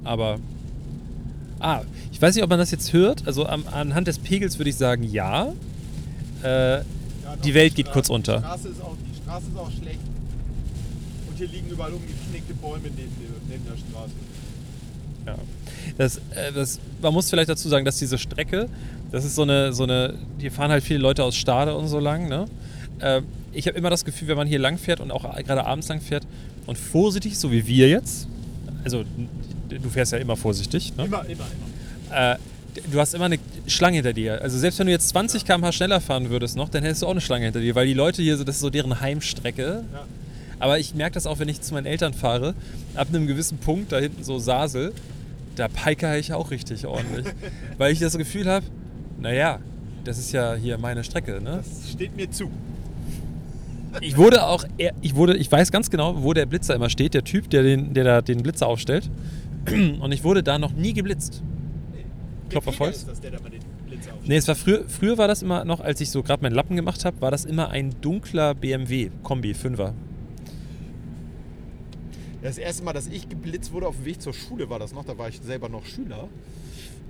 Aber. Ah, ich weiß nicht, ob man das jetzt hört. Also am, anhand des Pegels würde ich sagen, ja. Äh, Die Welt geht kurz unter. Die Straße, ist auch, Straße ist auch schlecht. Und hier liegen überall umgeknickte Bäume neben, der- neben der Straße. Ja. Das, äh, das, man muss vielleicht dazu sagen, dass diese Strecke, das ist so eine, so eine, hier fahren halt viele Leute aus Stade und so lang, ne? Äh, ich habe immer das Gefühl, wenn man hier lang fährt und auch gerade abends lang fährt und vorsichtig, so wie wir jetzt, also du fährst ja immer vorsichtig, ne? Immer, immer, immer. Äh, du hast immer eine Schlange hinter dir. Also selbst wenn du jetzt 20 km/h schneller fahren würdest noch, dann hättest du auch eine Schlange hinter dir, weil die Leute hier, so, das ist so deren Heimstrecke. Ja. Aber ich merke das auch, wenn ich zu meinen Eltern fahre, ab einem gewissen Punkt, da hinten so Sasel, da peikere ich auch richtig ordentlich. <laughs> weil ich das Gefühl habe, naja, das ist ja hier meine Strecke. Ne? Das steht mir zu. Ich wurde auch, ich wurde, ich weiß ganz genau, wo der Blitzer immer steht, der Typ, der den, der da den Blitzer aufstellt. Und ich wurde da noch nie geblitzt. Klopfer Peter Volks? ist das, der da mal den Blitzer aufstellt. Nee, es war früher, früher war das immer noch, als ich so gerade meinen Lappen gemacht habe, war das immer ein dunkler BMW Kombi 5er. Das erste Mal, dass ich geblitzt wurde auf dem Weg zur Schule, war das noch. Da war ich selber noch Schüler.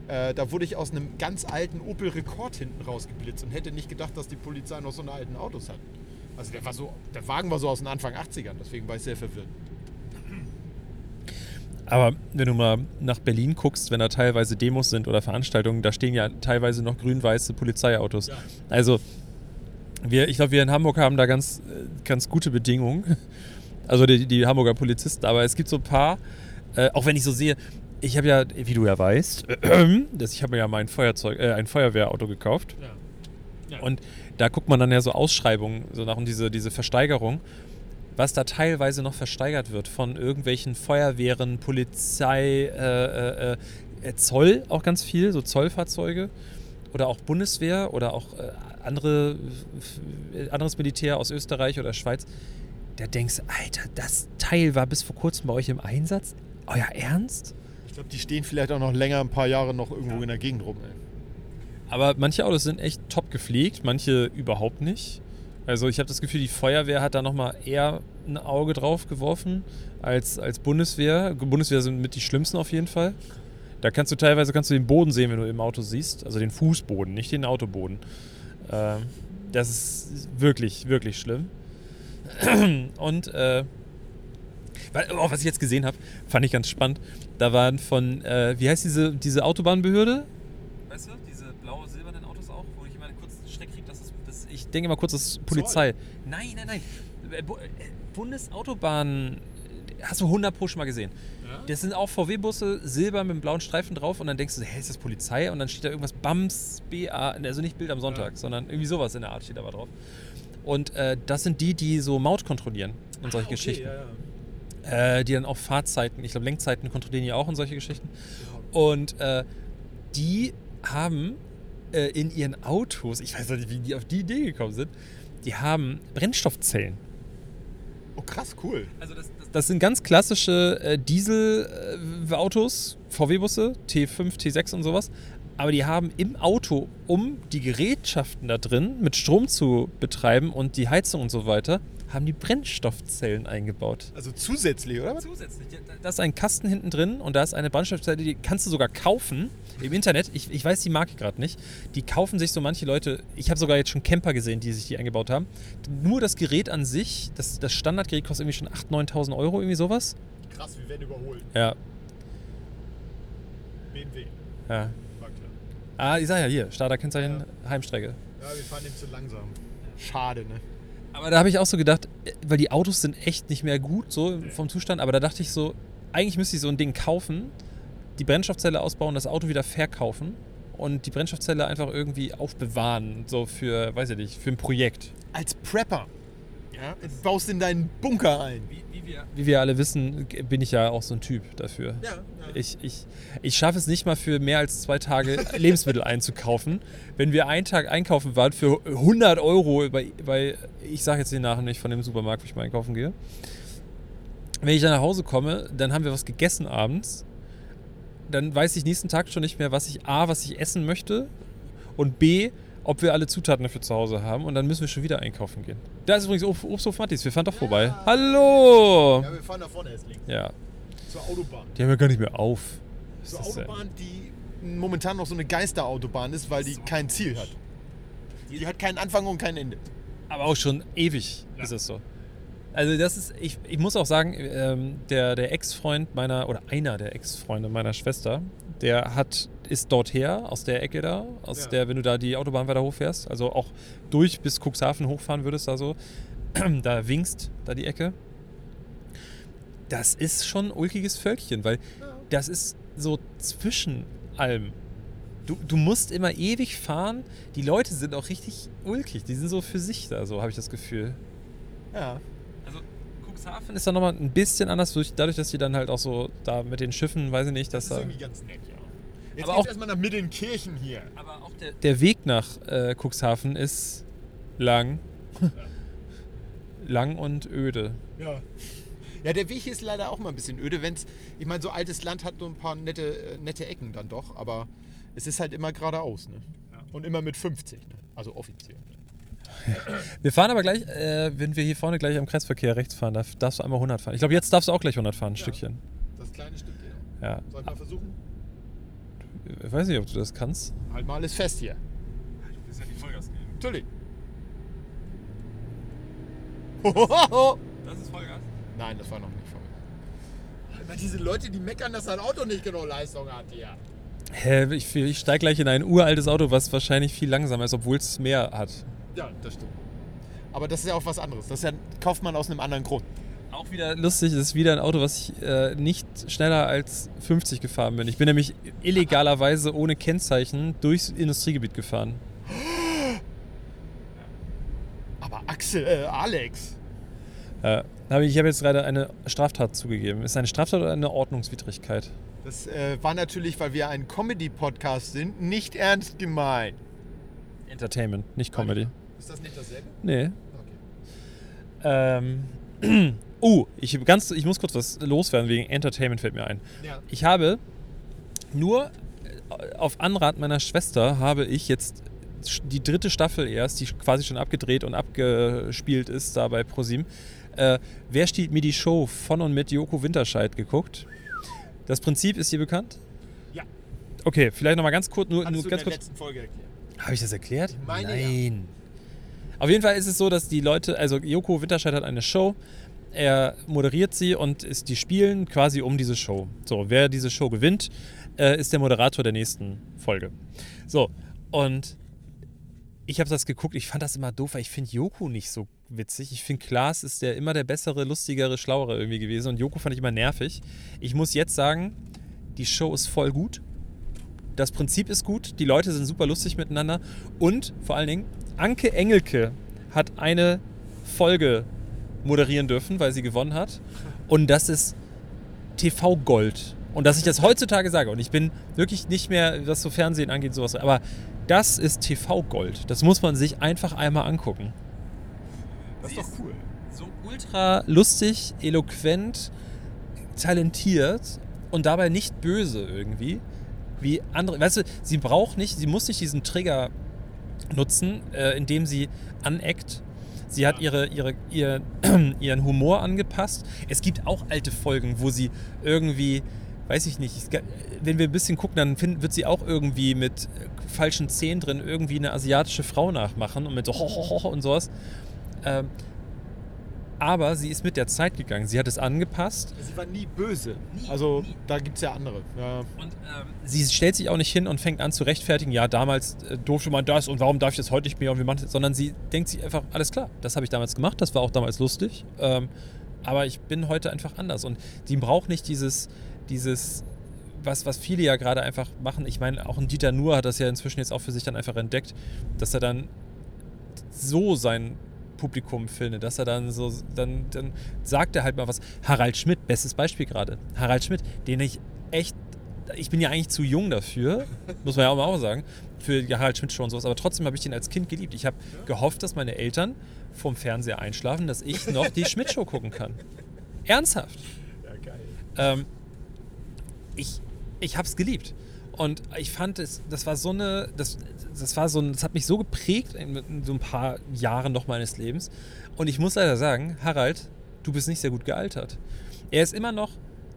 Äh, da wurde ich aus einem ganz alten Opel Rekord hinten rausgeblitzt und hätte nicht gedacht, dass die Polizei noch so eine alten Autos hat. Also der, war so, der Wagen war so aus den Anfang 80ern, deswegen war ich sehr verwirrt. Aber wenn du mal nach Berlin guckst, wenn da teilweise Demos sind oder Veranstaltungen, da stehen ja teilweise noch grün-weiße Polizeiautos. Ja. Also, wir, ich glaube, wir in Hamburg haben da ganz, äh, ganz gute Bedingungen. <laughs> Also die, die Hamburger Polizisten. Aber es gibt so ein paar, äh, auch wenn ich so sehe, ich habe ja, wie du ja weißt, <clears throat> dass ich habe mir ja mein Feuerzeug, äh, ein Feuerwehrauto gekauft. Ja. Und da guckt man dann ja so Ausschreibungen, so nach und diese, diese Versteigerung, was da teilweise noch versteigert wird von irgendwelchen Feuerwehren, Polizei, äh, äh, äh, Zoll auch ganz viel, so Zollfahrzeuge oder auch Bundeswehr oder auch äh, andere, äh, anderes Militär aus Österreich oder Schweiz. Da denkst du, Alter, das Teil war bis vor kurzem bei euch im Einsatz. Euer Ernst? Ich glaube, die stehen vielleicht auch noch länger, ein paar Jahre noch irgendwo in der Gegend rum. Ey. Aber manche Autos sind echt top gepflegt, manche überhaupt nicht. Also ich habe das Gefühl, die Feuerwehr hat da nochmal eher ein Auge drauf geworfen als, als Bundeswehr. Bundeswehr sind mit die schlimmsten auf jeden Fall. Da kannst du teilweise kannst du den Boden sehen, wenn du im Auto siehst. Also den Fußboden, nicht den Autoboden. Ähm, das ist wirklich, wirklich schlimm. <clears throat> Und äh, oh, was ich jetzt gesehen habe, fand ich ganz spannend. Da waren von, äh, wie heißt diese, diese Autobahnbehörde? Weißt du, diese blau-silbernen Autos auch, wo ich immer kurz einen Schreck kriege, dass das, das, ich denke immer kurz, das ist Polizei. Nein, nein, nein. Äh, äh, Bundesautobahn, hast du 100 Pro schon mal gesehen. Das sind auch VW-Busse, silber mit einem blauen Streifen drauf und dann denkst du, hä, ist das Polizei? Und dann steht da irgendwas BAMS, BA, also nicht Bild am Sonntag, sondern irgendwie sowas in der Art steht aber drauf. Und äh, das sind die, die so Maut kontrollieren und solche Geschichten. Äh, die dann auch Fahrzeiten, ich glaube Lenkzeiten kontrollieren die auch und solche Geschichten. Und äh, die haben äh, in ihren Autos, ich weiß nicht, wie die auf die Idee gekommen sind, die haben Brennstoffzellen. Oh, krass, cool. Also das, das, das sind ganz klassische äh, Diesel-Autos, VW-Busse, T5, T6 und sowas. Aber die haben im Auto, um die Gerätschaften da drin mit Strom zu betreiben und die Heizung und so weiter, haben die Brennstoffzellen eingebaut. Also zusätzlich, oder? Zusätzlich. Da ist ein Kasten hinten drin und da ist eine Brennstoffzelle, die kannst du sogar kaufen im Internet. Ich, ich weiß die Marke gerade nicht. Die kaufen sich so manche Leute. Ich habe sogar jetzt schon Camper gesehen, die sich die eingebaut haben. Nur das Gerät an sich, das, das Standardgerät kostet irgendwie schon 8.000, 9.000 Euro, irgendwie sowas. Krass, wir werden überholt. Ja, BMW, ja. war klar. Ah, ich sag ja hier, Starterkennzeichen, Heimstrecke. Ja, wir fahren dem zu langsam. Schade, ne? Aber da habe ich auch so gedacht, äh, weil die Autos sind echt nicht mehr gut so vom Zustand, aber da dachte ich so, eigentlich müsste ich so ein Ding kaufen, die Brennstoffzelle ausbauen, das Auto wieder verkaufen und die Brennstoffzelle einfach irgendwie aufbewahren, so für, weiß ich nicht, für ein Projekt. Als Prepper. Ja, baust in deinen Bunker ein. Wie wir alle wissen, bin ich ja auch so ein Typ dafür. Ja, ja. Ich, ich, ich schaffe es nicht mal für mehr als zwei Tage <laughs> Lebensmittel einzukaufen. Wenn wir einen Tag einkaufen waren für 100 Euro bei, bei ich sage jetzt den Namen nicht von dem Supermarkt, wo ich mal einkaufen gehe. Wenn ich dann nach Hause komme, dann haben wir was gegessen abends. Dann weiß ich nächsten Tag schon nicht mehr, was ich A, was ich essen möchte und B, ob wir alle Zutaten dafür zu Hause haben und dann müssen wir schon wieder einkaufen gehen. Da ist übrigens Obst- Obsthof Mattis, wir fahren doch vorbei. Hallo! Ja, wir fahren da vorne erst links. Ja, Zur Autobahn. die haben ja gar nicht mehr auf. Was Zur das? Autobahn, die momentan noch so eine Geisterautobahn ist, weil die kein Ziel hat. Die hat keinen Anfang und kein Ende. Aber auch schon ewig ist es so. Also das ist, ich, ich muss auch sagen, ähm, der, der Ex-Freund meiner, oder einer der Ex-Freunde meiner Schwester, der hat, ist dort her, aus der Ecke da, aus Ja. der, wenn du da die Autobahn weiter hochfährst, also auch durch bis Cuxhaven hochfahren würdest, da so, <clears throat> da winkst, da die Ecke. Das ist schon ein ulkiges Völkchen, weil das ist so zwischen allem. Du, du musst immer ewig fahren. Die Leute sind auch richtig ulkig. Die sind so für sich da, so habe ich das Gefühl. Ja. Also Cuxhaven ist dann nochmal ein bisschen anders, durch, dadurch, dass die dann halt auch so da mit den Schiffen, weiß ich nicht, dass Das ist da. irgendwie ganz nett. Jetzt Aber geht's auch- erstmal nach Mittenkirchen hier. Aber auch der, der Weg nach äh, Cuxhaven ist lang. lang und öde. Ja. Ja, der Weg hier ist leider auch mal ein bisschen öde, wenn's. Ich meine, so altes Land hat nur ein paar nette, äh, nette Ecken dann doch, aber es ist halt immer geradeaus, ne? Und immer mit 50, ne? Also offiziell. <laughs> Wir fahren aber gleich, äh, wenn wir hier vorne gleich am Kreisverkehr rechts fahren, da darfst du einmal 100 fahren. Ich glaube, jetzt darfst du auch gleich 100 fahren, ein Stückchen. Das kleine Stück hier. Ja. Soll ich mal versuchen? Ich weiß nicht, ob du das kannst. Halt mal alles fest hier. Du willst ja die Vollgas geben. Natürlich. Das ist Vollgas? Nein, das war noch nicht voll. Aber diese Leute, die meckern, dass ein Auto nicht genau Leistung hat hier. Hä, ich, ich steige gleich in ein uraltes Auto, was wahrscheinlich viel langsamer ist, obwohl es mehr hat. Ja, das stimmt. Aber das ist ja auch was anderes. Das ist ja, kauft man aus einem anderen Grund. Auch wieder lustig, das ist wieder ein Auto, was ich äh, nicht schneller als 50 gefahren bin. Ich bin nämlich illegalerweise ohne Kennzeichen durchs Industriegebiet gefahren. <gasps> Aber Axel, äh, Alex. Äh, hab ich ich habe jetzt gerade eine Straftat zugegeben. Ist es eine Straftat oder eine Ordnungswidrigkeit? Das äh, war natürlich, weil wir ein Comedy-Podcast sind, nicht ernst gemeint. Entertainment, nicht Comedy. Ist das nicht dasselbe? Nee. Okay. Ähm, <clears throat> Oh, ich, ganz, ich muss kurz was loswerden, wegen Entertainment fällt mir ein. Ja. Ich habe nur äh, auf Anrat meiner Schwester habe ich jetzt die dritte Staffel erst, die quasi schon abgedreht und abgespielt ist, da bei ProSieben. Äh, wer stiehlt mir die Show von und mit Joko Winterscheid geguckt? Das Prinzip ist dir bekannt? Ja. Okay, vielleicht nochmal ganz kurz, nur, nur ganz kurz. letzten Folge erklärt. Habe ich das erklärt? Ich meine, Nein. Auf jeden Fall ist es so, dass die Leute, also Joko Winterscheid hat eine Show, er moderiert sie und ist, die spielen quasi um diese Show. So, wer diese Show gewinnt, äh, ist der Moderator der nächsten Folge. So, und ich habe das geguckt, ich fand das immer doof, weil ich finde Joko nicht so witzig. Ich finde Klaas ist der immer der bessere, lustigere, schlauere irgendwie gewesen und Joko fand ich immer nervig. Ich muss jetzt sagen, die Show ist voll gut. Das Prinzip ist gut, die Leute sind super lustig miteinander und vor allen Dingen Anke Engelke hat eine Folge moderieren dürfen, weil sie gewonnen hat und das ist TV Gold. Und dass ich das heutzutage sage und ich bin wirklich nicht mehr, was so Fernsehen angeht, sowas, aber das ist TV Gold. Das muss man sich einfach einmal angucken. Das ist doch cool. So ultra lustig, eloquent, talentiert und dabei nicht böse irgendwie. Wie andere, weißt du, sie braucht nicht, sie muss nicht diesen Trigger nutzen, äh, indem sie aneckt. Sie hat ihre, ihre, ihr, <clears throat> ihren Humor angepasst. Es gibt auch alte Folgen, wo sie irgendwie, weiß ich nicht, wenn wir ein bisschen gucken, dann find, wird sie auch irgendwie mit äh, falschen Zähnen drin irgendwie eine asiatische Frau nachmachen und mit so Hohoho <laughs> und sowas. Ähm, aber sie ist mit der Zeit gegangen. Sie hat es angepasst. Sie war nie böse. Also, da gibt es ja andere. Ja. Und ähm, sie stellt sich auch nicht hin und fängt an zu rechtfertigen, ja, damals äh, durfte man das und warum darf ich das heute nicht mehr und wie man das, sondern sie denkt sich einfach, alles klar, das habe ich damals gemacht, das war auch damals lustig, ähm, aber ich bin heute einfach anders und die braucht nicht dieses, dieses, was, was viele ja gerade einfach machen. Ich meine, auch ein Dieter Nuhr hat das ja inzwischen jetzt auch für sich dann einfach entdeckt, dass er dann so sein Publikum findet, dass er dann so, dann, dann sagt er halt mal was. Harald Schmidt, bestes Beispiel gerade. Harald Schmidt, den ich echt, ich bin ja eigentlich zu jung dafür, <laughs> muss man ja auch mal auch sagen, für die Harald Schmidt Show und sowas, aber trotzdem habe ich den als Kind geliebt. Ich habe gehofft, dass meine Eltern vorm Fernseher einschlafen, dass ich noch die <laughs> Schmidt Show gucken kann. Ernsthaft. ja, geil. Ähm, ich ich habe es geliebt. Und ich fand es, das war so eine, das, das war so ein, das hat mich so geprägt in, so ein paar Jahren noch meines Lebens. Und ich muss leider sagen, Harald, du bist nicht sehr gut gealtert. Er ist immer noch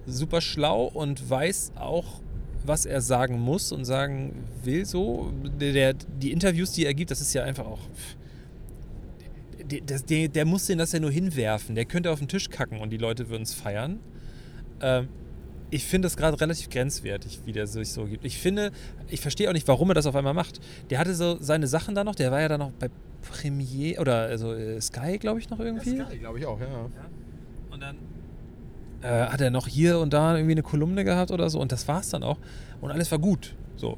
super schlau und weiß auch, was er sagen muss und sagen will so. Der, die Interviews, die er gibt, das ist ja einfach auch. Der, der, der, der muss den das ja nur hinwerfen. Der könnte auf den Tisch kacken und die Leute würden es feiern. Ähm, ich finde es gerade relativ grenzwertig, wie der sich so gibt. Ich finde, ich verstehe auch nicht, warum er das auf einmal macht. Der hatte so seine Sachen da noch, der war ja dann noch bei Premier oder also äh, Sky, glaube ich, noch irgendwie. Das glaube ich auch, ja. Und dann äh, hat er noch hier und da irgendwie eine Kolumne gehabt oder so und das war es dann auch. Und alles war gut. So.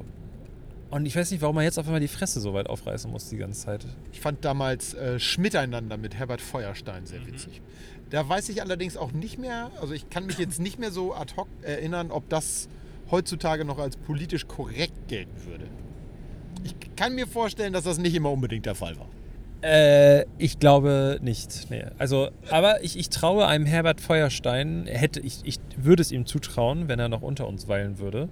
Und ich weiß nicht, warum er jetzt auf einmal die Fresse so weit aufreißen muss die ganze Zeit. Ich fand damals äh, Schmiteinander mit Herbert Feuerstein sehr witzig. Da weiß ich allerdings auch nicht mehr, also ich kann mich jetzt nicht mehr so ad hoc erinnern, ob das heutzutage noch als politisch korrekt gelten würde. Ich kann mir vorstellen, dass das nicht immer unbedingt der Fall war. Äh, ich glaube nicht. Nee. Also, aber ich, ich traue einem Herbert Feuerstein, er hätte, ich, ich würde es ihm zutrauen, wenn er noch unter uns weilen würde,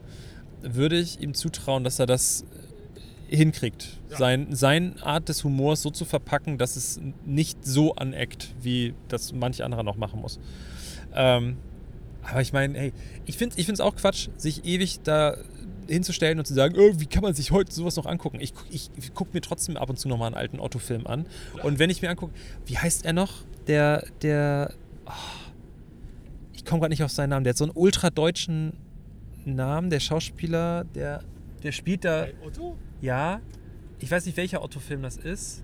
würde ich ihm zutrauen, dass er das hinkriegt. Sein, seine Art des Humors so zu verpacken, dass es nicht so aneckt, wie das manch anderer noch machen muss. Ähm, aber ich meine, hey, ich finde es auch Quatsch, sich ewig da hinzustellen und zu sagen, oh, wie kann man sich heute sowas noch angucken? Ich, ich, ich gucke mir trotzdem ab und zu nochmal einen alten Otto-Film an. Und wenn ich mir angucke, wie heißt er noch? Der, der, ah, ich komme gerade nicht auf seinen Namen, der hat so einen ultra-deutschen Namen, der Schauspieler, der, der spielt da, Otto? Ja, ich weiß nicht, welcher Otto-Film das ist.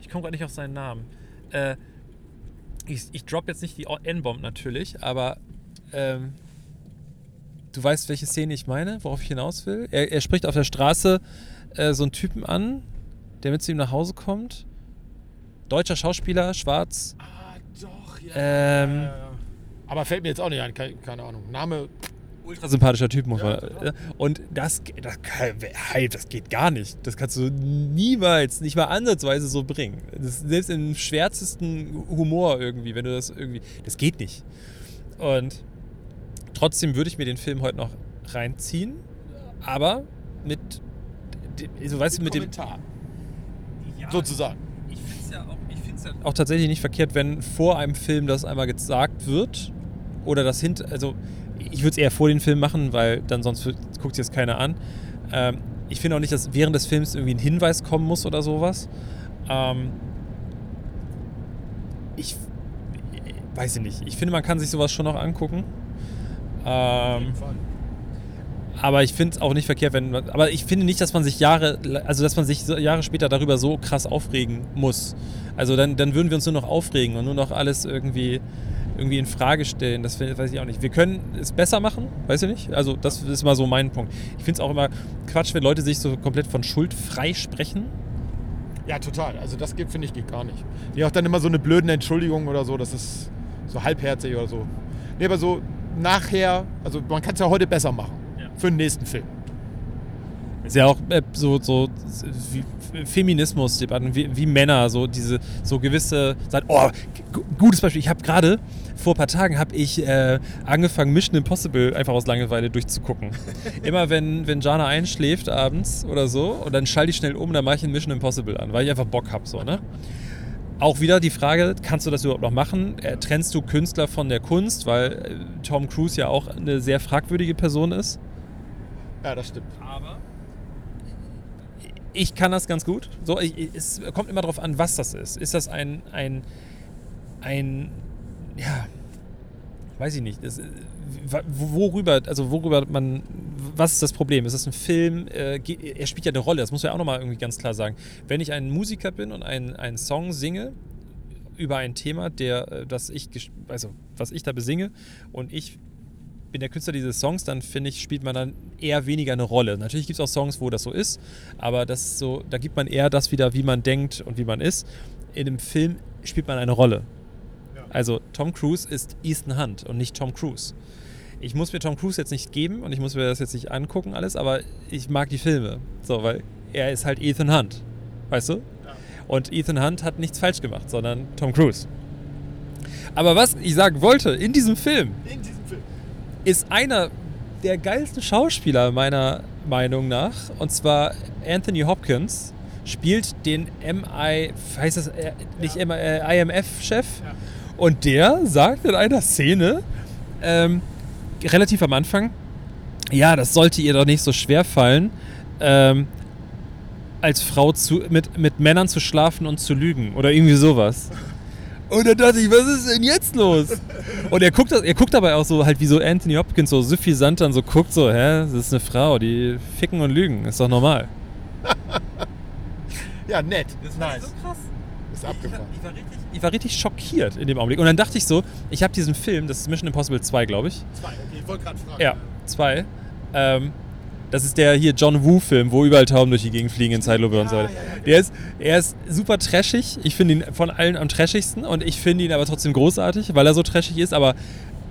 Ich komme gerade nicht auf seinen Namen. Äh, ich, ich drop jetzt nicht die N-Bomb natürlich, aber ähm, du weißt, welche Szene ich meine, worauf ich hinaus will. Er, er spricht auf der Straße äh, so einen Typen an, der mit zu ihm nach Hause kommt. Deutscher Schauspieler, schwarz. Ah, doch, ja. Ähm, Aber fällt mir jetzt auch nicht ein, keine, keine Ahnung. Name, ultra sympathischer Typ, muss Ja, man. total. Und das, das, hey, das geht gar nicht. Das kannst du niemals, nicht mal ansatzweise so bringen. Das, selbst im schwärzesten Humor irgendwie, wenn du das irgendwie. Das geht nicht. Und trotzdem würde ich mir den Film heute noch reinziehen, aber mit. Also, weißt du, mit dem. Kommentar, Ja, sozusagen. ich finde es ja, auch, ich find's ja auch tatsächlich nicht verkehrt, wenn vor einem Film das einmal gesagt wird oder das hint. Also, ich würde es eher vor den Film machen, weil dann sonst guckt sich jetzt keiner an. Ähm, ich finde auch nicht, dass während des Films irgendwie ein Hinweis kommen muss oder sowas. Ähm, ich weiß ich nicht. Ich finde, man kann sich sowas schon noch angucken. Ähm, aber ich finde es auch nicht verkehrt, wenn man, aber ich finde nicht, dass man sich Jahre, also dass man sich Jahre später darüber so krass aufregen muss. Also dann, dann würden wir uns nur noch aufregen und nur noch alles irgendwie, irgendwie in Frage stellen. Das weiß ich auch nicht. Wir können es besser machen, weiß ich nicht. Also das ist mal so mein Punkt. Ich finde es auch immer Quatsch, wenn Leute sich so komplett von Schuld freisprechen. Ja, total. Also das geht, finde ich, geht gar nicht. Die auch dann immer so eine blöden Entschuldigung oder so, das ist so halbherzig oder so. Nee, aber so nachher, also man kann es ja heute besser machen. Ja. Für den nächsten Film. Ist ja auch äh, so, so wie Feminismusdebatten, wie, wie Männer, so diese, so gewisse, oh, gutes Beispiel. Ich habe gerade, vor ein paar Tagen habe ich äh, angefangen, Mission Impossible einfach aus Langeweile durchzugucken. <laughs> Immer wenn, wenn Jana einschläft abends oder so, und dann schalte ich schnell um, dann mache ich ein Mission Impossible an, weil ich einfach Bock habe, so, ne? Auch wieder die Frage, kannst du das überhaupt noch machen? Äh, trennst du Künstler von der Kunst, weil äh, Tom Cruise ja auch eine sehr fragwürdige Person ist? Ja, das stimmt. Aber ich kann das ganz gut. So, ich, es kommt immer darauf an, was das ist. Ist das ein, ein, ein, ja, weiß ich nicht, das, äh, worüber, also worüber man, was ist das Problem? Ist das ein Film? Äh, er spielt ja eine Rolle, das muss man ja auch nochmal irgendwie ganz klar sagen. Wenn ich ein Musiker bin und einen, einen Song singe über ein Thema, der, äh, das ich, also was ich da besinge und ich bin der Künstler dieses Songs, dann finde ich, spielt man dann eher weniger eine Rolle. Natürlich gibt es auch Songs, wo das so ist, aber das so, da gibt man eher das wieder, wie man denkt und wie man ist. In einem Film spielt man eine Rolle. Also Tom Cruise ist Ethan Hunt und nicht Tom Cruise. Ich muss mir Tom Cruise jetzt nicht geben und ich muss mir das jetzt nicht angucken alles, aber ich mag die Filme. So, weil er ist halt Ethan Hunt. Weißt du? Und Ethan Hunt hat nichts falsch gemacht, sondern Tom Cruise. Aber was ich sagen wollte, in diesem Film In diesem Film. ist einer der geilsten Schauspieler meiner Meinung nach. Und zwar Anthony Hopkins spielt den MI, heißt das äh, nicht MI, äh, IMF-Chef. Ja. Und der sagt in einer Szene, ähm, relativ am Anfang, ja, das sollte ihr doch nicht so schwer fallen, ähm, als Frau zu, mit, mit Männern zu schlafen und zu lügen oder irgendwie sowas. Und dann dachte ich, was ist denn jetzt los? Und er guckt, er guckt dabei auch so halt wie so Anthony Hopkins so suffisant dann so guckt so, hä, das ist eine Frau, die ficken und lügen, ist doch normal. <laughs> Ja, nett. krass. Ist abgefahren. Ich war, richtig, ich war richtig schockiert in dem Augenblick. Und dann dachte ich so, ich habe diesen Film, das ist Mission Impossible 2, glaube ich. Zwei, okay, ich wollte gerade fragen. Ja, 2. Ähm, das ist der hier John Woo-Film, wo überall Tauben durch die Gegend fliegen in Zeitlupe und so weiter. ja, ja, Der ist, er ist super trashig. Ich finde ihn von allen am trashigsten und ich finde ihn aber trotzdem großartig, weil er so trashig ist. Aber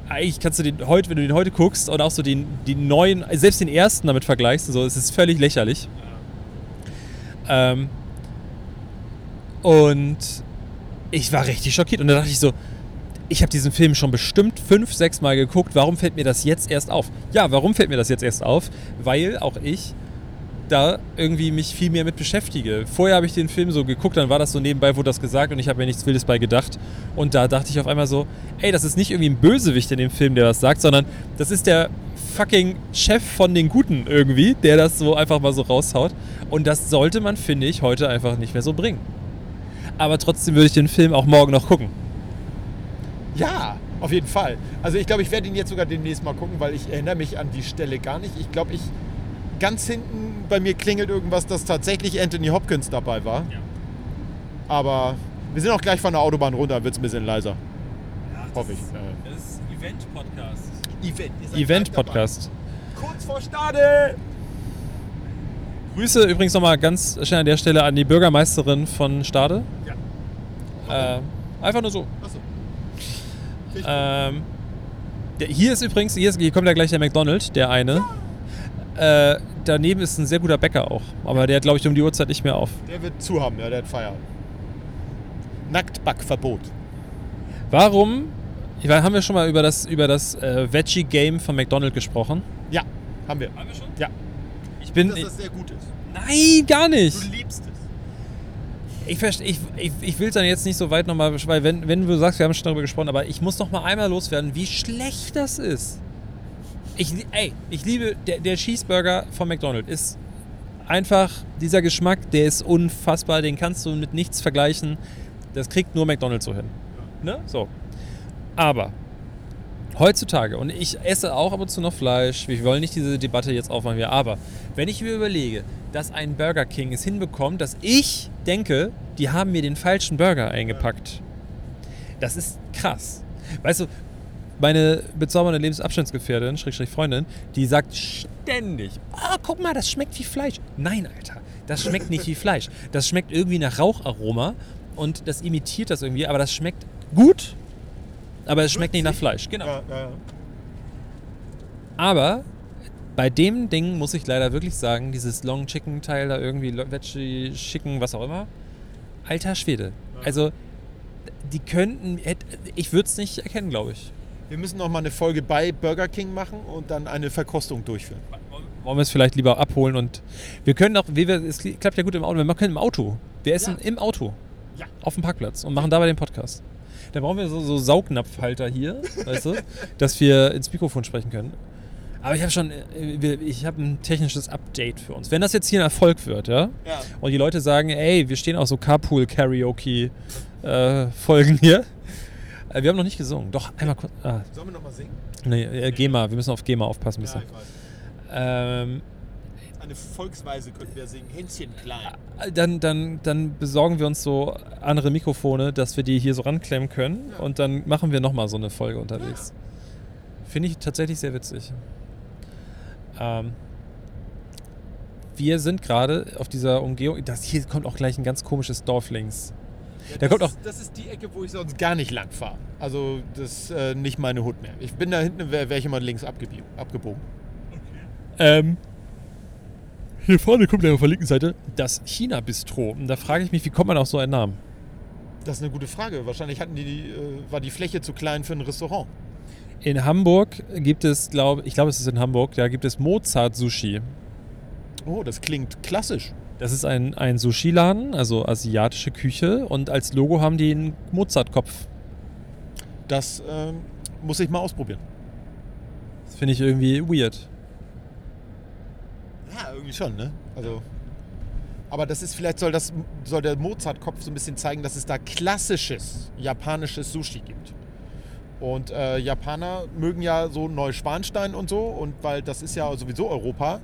eigentlich kannst du den heute, wenn du den heute guckst und auch so den, die neuen, selbst den ersten damit vergleichst, so, es ist völlig lächerlich. Ähm, und ich war richtig schockiert und da dachte ich so, ich habe diesen Film schon bestimmt fünf, sechs Mal geguckt. Warum fällt mir das jetzt erst auf? Ja, warum fällt mir das jetzt erst auf? Weil auch ich da irgendwie mich viel mehr mit beschäftige. Vorher habe ich den Film so geguckt, dann war das so nebenbei, wurde das gesagt und ich habe mir nichts Wildes bei gedacht. Und da dachte ich auf einmal so, ey, das ist nicht irgendwie ein Bösewicht in dem Film, der das sagt, sondern das ist der fucking Chef von den Guten irgendwie, der das so einfach mal so raushaut. Und das sollte man, finde ich, heute einfach nicht mehr so bringen. Aber trotzdem würde ich den Film auch morgen noch gucken. Ja, auf jeden Fall. Also ich glaube, ich werde ihn jetzt sogar demnächst mal gucken, weil ich erinnere mich an die Stelle gar nicht. Ich glaube, ich ganz hinten bei mir klingelt irgendwas, dass tatsächlich Anthony Hopkins dabei war. Ja. Aber wir sind auch gleich von der Autobahn runter, wird es ein bisschen leiser. Hoffe ich. Äh, Das ist Event-Podcast. Event. Event-Podcast. gleich dabei. Kurz vor Stade. Grüße übrigens nochmal ganz schnell an der Stelle an die Bürgermeisterin von Stade. Ja. Äh, einfach nur so. Achso. Ähm, Der, hier ist übrigens, hier, ist, hier kommt ja gleich der McDonald's, der eine. Äh, daneben ist ein sehr guter Bäcker auch. Aber der hat, glaube ich, um die Uhrzeit nicht mehr auf. Der wird zu haben, ja, der hat Feierabend. Nacktbackverbot. Warum? Ich weiß, haben wir schon mal über das, über das äh, Veggie-Game von McDonald's gesprochen? Ja, haben wir. Haben wir schon? Ja. Ich bin. Dass das sehr gut ist. nein, gar nicht. Du liebst es. Ich, ich, ich, ich will es dann jetzt nicht so weit nochmal, weil wenn, wenn du sagst, wir haben schon darüber gesprochen, aber ich muss noch mal einmal loswerden, wie schlecht das ist. Ich, ey, ich liebe, der, der Cheeseburger von McDonald's ist einfach, dieser Geschmack, der ist unfassbar, den kannst du mit nichts vergleichen. Das kriegt nur McDonald's so hin. Ne? So. Aber heutzutage, und ich esse auch ab und zu noch Fleisch, wir wollen nicht diese Debatte jetzt aufmachen, wir, aber wenn ich mir überlege, dass ein Burger King es hinbekommt, dass ich denke, die haben mir den falschen Burger eingepackt. Das ist krass. Weißt du, meine bezaubernde Lebensabstandsgefährtin, Schrägstrich Freundin, die sagt ständig, oh, guck mal, das schmeckt wie Fleisch. Nein, Alter, das schmeckt nicht wie Fleisch. Das schmeckt irgendwie nach Raucharoma und das imitiert das irgendwie, aber das schmeckt gut, aber es schmeckt nicht nach Fleisch. Genau. Ja, ja, ja. Aber bei dem Ding muss ich leider wirklich sagen, dieses Long Chicken Teil da irgendwie, Veggie Chicken, was auch immer, alter Schwede. Also, die könnten, ich würde es nicht erkennen, glaube ich. Wir müssen noch mal eine Folge bei Burger King machen und dann eine Verkostung durchführen. Wollen wir es vielleicht lieber abholen und wir können auch, wie wir, es klappt ja gut im Auto, wir können im Auto. Wir essen im Auto. Ja. Auf dem Parkplatz und machen dabei den Podcast. Da brauchen wir so, so Saugnapfhalter hier, weißt du, <laughs> dass wir ins Mikrofon sprechen können. Aber ich habe schon, äh, ich habe ein technisches Update für uns. Wenn das jetzt hier ein Erfolg wird, ja, Ja. und die Leute sagen, ey, wir stehen auch so Carpool-Karaoke-Folgen hier. Äh, wir haben noch nicht gesungen. Doch, einmal kurz. Ah, Sollen wir noch mal singen? nee, äh, GEMA, wir müssen auf GEMA aufpassen. Müssen. ich weiß. Ähm, Eine Volksweise könnten wir singen. Hänschen klein. dann, dann, dann besorgen wir uns so andere Mikrofone, dass wir die hier so ranklemmen können. Ja. Und dann machen wir nochmal so eine Folge unterwegs. Finde ich tatsächlich sehr witzig. Ähm, wir sind gerade auf dieser Umgehung. Das hier kommt auch gleich ein ganz komisches Dorf links. Ja, Da das, kommt auch- ist, das ist die Ecke, wo ich sonst gar nicht lang fahre. Also das ist äh, nicht meine Hut mehr. Ich bin da hinten, wäre wär ich immer links abgebiegen, abgebogen. Ähm, hier vorne kommt ja auf der linken Seite das China-Bistro. Und da frage ich mich, wie kommt man auf so einen Namen? Das ist eine gute Frage. Wahrscheinlich hatten die, die äh, war die Fläche zu klein für ein Restaurant. In Hamburg gibt es, glaube ich, glaube es ist in Hamburg, da gibt es Mozart Sushi. Oh, das klingt klassisch. Das ist ein, ein Sushi-Laden, also asiatische Küche. Und als Logo haben die einen Mozart-Kopf. Das ähm, muss ich mal ausprobieren. Das finde ich irgendwie weird. Irgendwie schon, ne? Also. Aber das ist vielleicht soll das soll der Mozart-Kopf so ein bisschen zeigen, dass es da klassisches japanisches Sushi gibt. Und äh, Japaner mögen ja so Neuschwanstein und so und weil das ist ja sowieso Europa,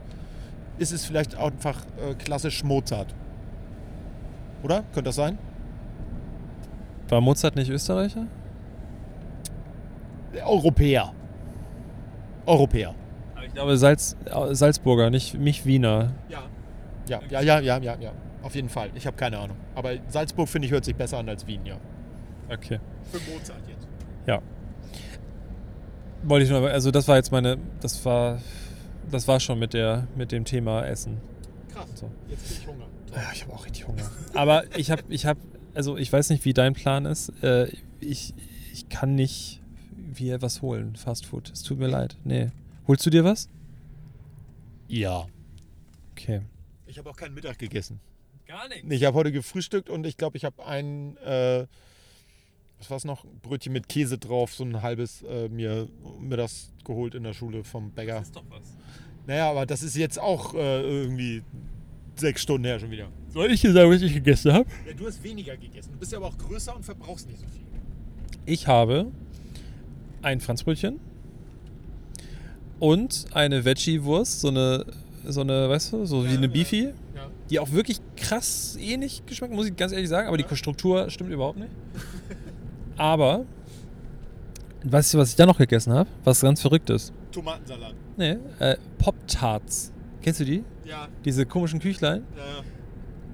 ist es vielleicht auch einfach äh, klassisch Mozart. Oder? Könnte das sein? War Mozart nicht Österreicher? Äh, Europäer. Europäer. Aber ich glaube Salz, Salzburger, nicht, nicht Wiener. Ja. Ja, ja, ja, ja, ja, ja. Auf jeden Fall. Ich habe keine Ahnung. Aber Salzburg finde ich hört sich besser an als Wien, ja. Okay. Für Mozart jetzt. Ja. Wollte ich nur, also das war jetzt meine, das war, das war schon mit der, mit dem Thema Essen. Krass. So. Jetzt krieg ich Hunger. Ja, ich habe auch richtig Hunger. <laughs> Aber ich habe, ich habe, also ich weiß nicht, wie dein Plan ist. Äh, ich, ich kann nicht wie was holen, Fast Food. Es tut mir leid. Nee. Holst du dir was? Ja. Okay. Ich habe auch keinen Mittag gegessen. Gar nicht. Ich habe heute gefrühstückt und ich glaube, ich habe ein, äh, was war es noch? Brötchen mit Käse drauf, so ein halbes äh, mir mittags geholt in der Schule vom Bäcker. doch was. Naja, aber das ist jetzt auch äh, irgendwie sechs Stunden her schon wieder. Soll ich dir sagen, was ich gegessen habe? Ja, du hast weniger gegessen. Du bist ja aber auch größer und verbrauchst nicht so viel. Ich habe ein Franzbrötchen und eine Veggie-Wurst, so eine, so eine, weißt du, so wie eine. Beefy, die auch wirklich krass ähnlich geschmeckt, muss ich ganz ehrlich sagen, aber die Struktur stimmt überhaupt nicht. <laughs> Aber, weißt du, was ich da noch gegessen habe? Was ganz verrückt ist? Tomatensalat. Nee, äh, Pop-Tarts. Kennst du die? Ja, Diese komischen Küchlein? ja.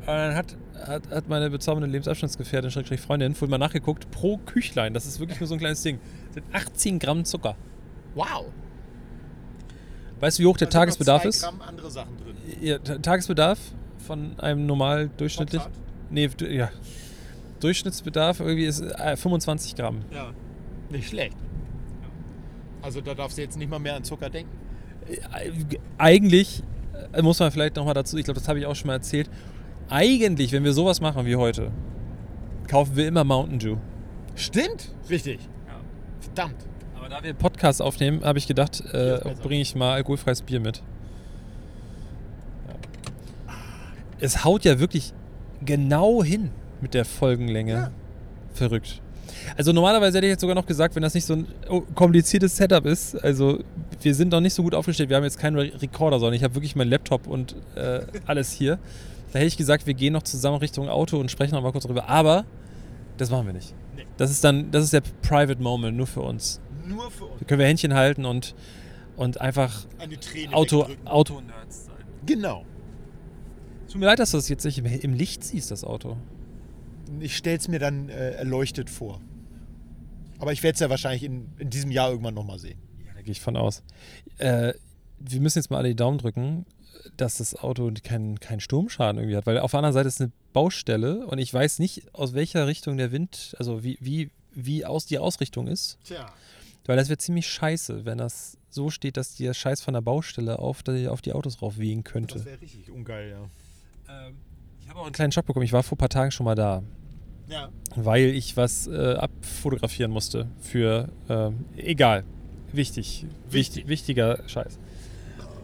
Und dann hat, hat, hat meine bezaubernde Lebensabstandsgefährtin, Schrägstrich Freundin, vorhin mal nachgeguckt, pro Küchlein, das ist wirklich nur so ein kleines Ding, sind 18 Gramm Zucker. Wow. Weißt du, wie hoch der Also Tagesbedarf zwei ist? Gramm andere Sachen drin. Ja, Ta- Tagesbedarf von einem normal durchschnittlich. Hopfart? Nee, ja. Durchschnittsbedarf irgendwie ist äh, 25 Gramm. Ja. Nicht schlecht. Also da darfst du jetzt nicht mal mehr an Zucker denken. Äh, Eigentlich äh, muss man vielleicht nochmal dazu, ich glaube, das habe ich auch schon mal erzählt. Eigentlich, wenn wir sowas machen wie heute, kaufen wir immer Mountain Dew. Stimmt. Richtig. Verdammt. Aber da wir Podcast aufnehmen, habe ich gedacht, äh, bringe ich mal alkoholfreies Bier mit. Ja. Es haut ja wirklich genau hin mit der Folgenlänge. Ja. Verrückt. Also normalerweise hätte ich jetzt sogar noch gesagt, wenn das nicht so ein oh, kompliziertes Setup ist, also wir sind noch nicht so gut aufgestellt, wir haben jetzt keinen Re Recorder, sondern ich habe wirklich meinen Laptop und äh, alles hier. Da hätte ich gesagt, wir gehen noch zusammen Richtung Auto und sprechen noch mal kurz drüber. Aber das machen wir nicht. Nee. Das ist dann, das ist der Private Moment nur für uns. Nur für uns. Da können wir Händchen halten und, und einfach Auto. Auto-Nerds sein. Genau. Tut mir leid, dass du das jetzt nicht im, im Licht siehst, das Auto. Ich stell's mir dann äh, erleuchtet vor. Aber ich werde es ja wahrscheinlich in, in diesem Jahr irgendwann nochmal sehen. Ja, da gehe ich von aus. Äh, wir müssen jetzt mal alle die Daumen drücken, dass das Auto keinen keinen Sturmschaden irgendwie hat, weil auf der anderen Seite ist eine Baustelle und ich weiß nicht, aus welcher Richtung der Wind, also wie, wie, wie aus die Ausrichtung ist. Tja. Weil das wäre ziemlich scheiße, wenn das so steht, dass der Scheiß von der Baustelle auf die, auf die Autos raufwehen könnte. Das wäre richtig ungeil, ja. Ähm, ich habe auch einen kleinen Schock bekommen. Ich war vor ein paar Tagen schon mal da, Ja. weil ich was äh, abfotografieren musste für, ähm, egal, wichtig, wichtig, wichtiger Scheiß.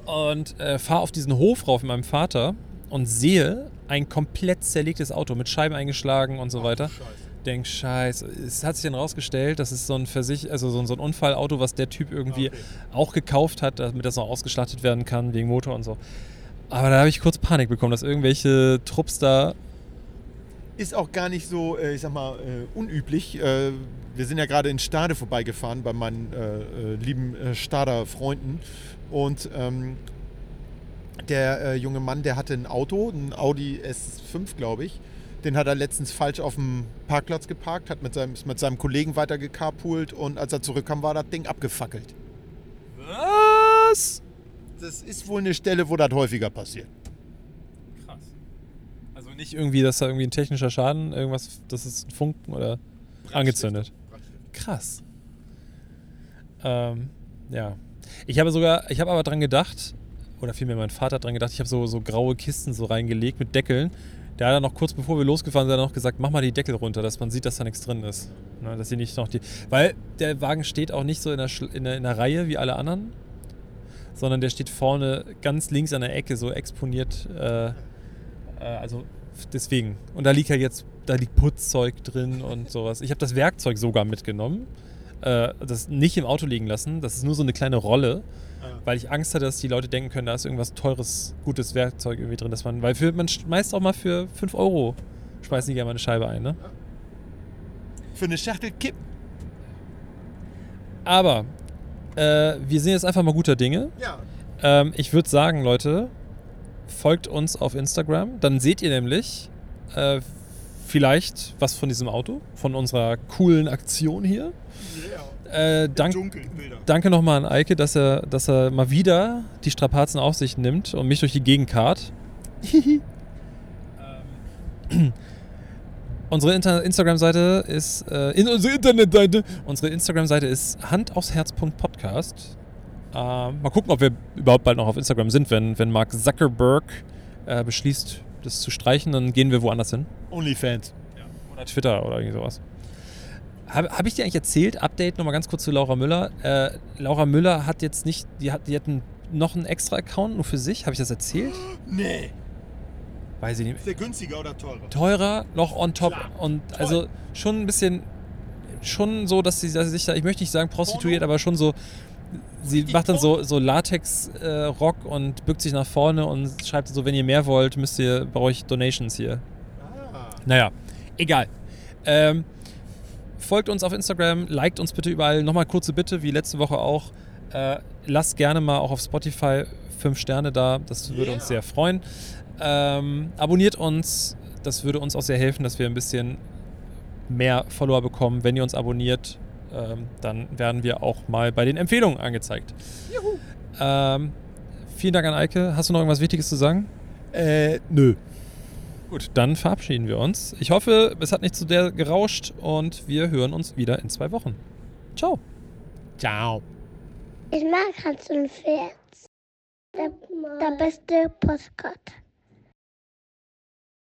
Und äh, fahre auf diesen Hof rauf mit meinem Vater und sehe ein komplett zerlegtes Auto mit Scheiben eingeschlagen und so weiter. Scheiße. Denk, scheiße. Es hat sich dann rausgestellt, das ist so ein Versich also so ein, so ein Unfallauto, was der Typ irgendwie Okay. auch gekauft hat, damit das noch ausgestattet werden kann wegen Motor und so. Aber da habe ich kurz Panik bekommen, dass irgendwelche Trupps da. Ist auch gar nicht so, äh, ich sag mal, äh, unüblich. Äh, wir sind ja gerade in Stade vorbeigefahren bei meinen lieben Stader Freunden. Und ähm, der junge Mann, der hatte ein Auto, ein Audi S5, glaube ich. Den hat er letztens falsch auf dem Parkplatz geparkt, hat mit seinem, ist mit seinem Kollegen weiter gecarpoolt und als er zurückkam, war das Ding abgefackelt. Was? Das ist wohl eine Stelle, wo das häufiger passiert. Krass. Also nicht irgendwie, dass da irgendwie ein technischer Schaden, irgendwas, das ist ein Funken oder angezündet. Krass. Ähm, ja. Ich habe sogar, ich habe aber dran gedacht, oder vielmehr mein Vater hat dran gedacht, ich habe so, so graue Kisten so reingelegt mit Deckeln. Der hat dann noch kurz bevor wir losgefahren sind, noch gesagt, mach mal die Deckel runter, dass man sieht, dass da nichts drin ist. Ne, dass sie nicht noch die. Weil der Wagen steht auch nicht so in der, in der, in der Reihe wie alle anderen, sondern der steht vorne ganz links an der Ecke so exponiert. Äh, äh, also deswegen. Und da liegt ja jetzt, da liegt Putzzeug drin und sowas. Ich habe das Werkzeug sogar mitgenommen. Äh, das nicht im Auto liegen lassen. Das ist nur so eine kleine Rolle, weil ich Angst hatte, dass die Leute denken können, da ist irgendwas teures, gutes Werkzeug irgendwie drin. Dass man, weil für, man schmeißt auch mal für 5 Euro, schmeißen die gerne mal eine Scheibe ein, ne? Für eine Schachtel Kippen. Aber äh, wir sind jetzt einfach mal guter Dinge. Ja. Ähm, ich würde sagen, Leute, folgt uns auf Instagram. Dann seht ihr nämlich äh, vielleicht was von diesem Auto, von unserer coolen Aktion hier. Äh, dank, danke nochmal an Eike, dass er, dass er mal wieder die Strapazen auf sich nimmt und mich durch die Gegend karrt. <laughs> Ähm, <clears throat> unsere Inter Instagram-Seite ist äh, in unsere Internetseite. Unsere Instagram-Seite ist handaufsherz.podcast. Äh, mal gucken, ob wir überhaupt bald noch auf Instagram sind, wenn, wenn Mark Zuckerberg äh, beschließt, das zu streichen, dann gehen wir woanders hin. Onlyfans. Oder Twitter oder irgendwie sowas. Habe hab ich dir eigentlich erzählt, Update nochmal ganz kurz zu Laura Müller. Äh, Laura Müller hat jetzt nicht, die hat, die hat einen, noch einen extra Account nur für sich. Habe ich das erzählt? Nee. Weiß ich nicht. Ist der günstiger oder teurer? Teurer, noch on top. Klar. Und also schon ein bisschen, schon so, dass sie, dass sie sich da, ich möchte nicht sagen prostituiert, aber schon so, sie macht dann so, so Latex-Rock und bückt sich nach vorne und schreibt so, wenn ihr mehr wollt, müsst ihr, brauche ich Donations hier. Ah. Naja, egal. Ähm, folgt uns auf Instagram, liked uns bitte überall. Nochmal kurze Bitte, wie letzte Woche auch. Äh, lasst gerne mal auch auf Spotify fünf Sterne da, das würde Yeah. uns sehr freuen. Ähm, abonniert uns, das würde uns auch sehr helfen, dass wir ein bisschen mehr Follower bekommen, wenn ihr uns abonniert. ähm, dann werden wir auch mal bei den Empfehlungen angezeigt. Juhu. Ähm, vielen Dank an Eike. Hast du noch irgendwas Wichtiges zu sagen? Äh, nö. Gut, dann verabschieden wir uns. Ich hoffe, es hat nicht zu der gerauscht und wir hören uns wieder in zwei Wochen. Ciao. Ciao. Ich mag Hans und Pferd. Der, der beste Postkarte.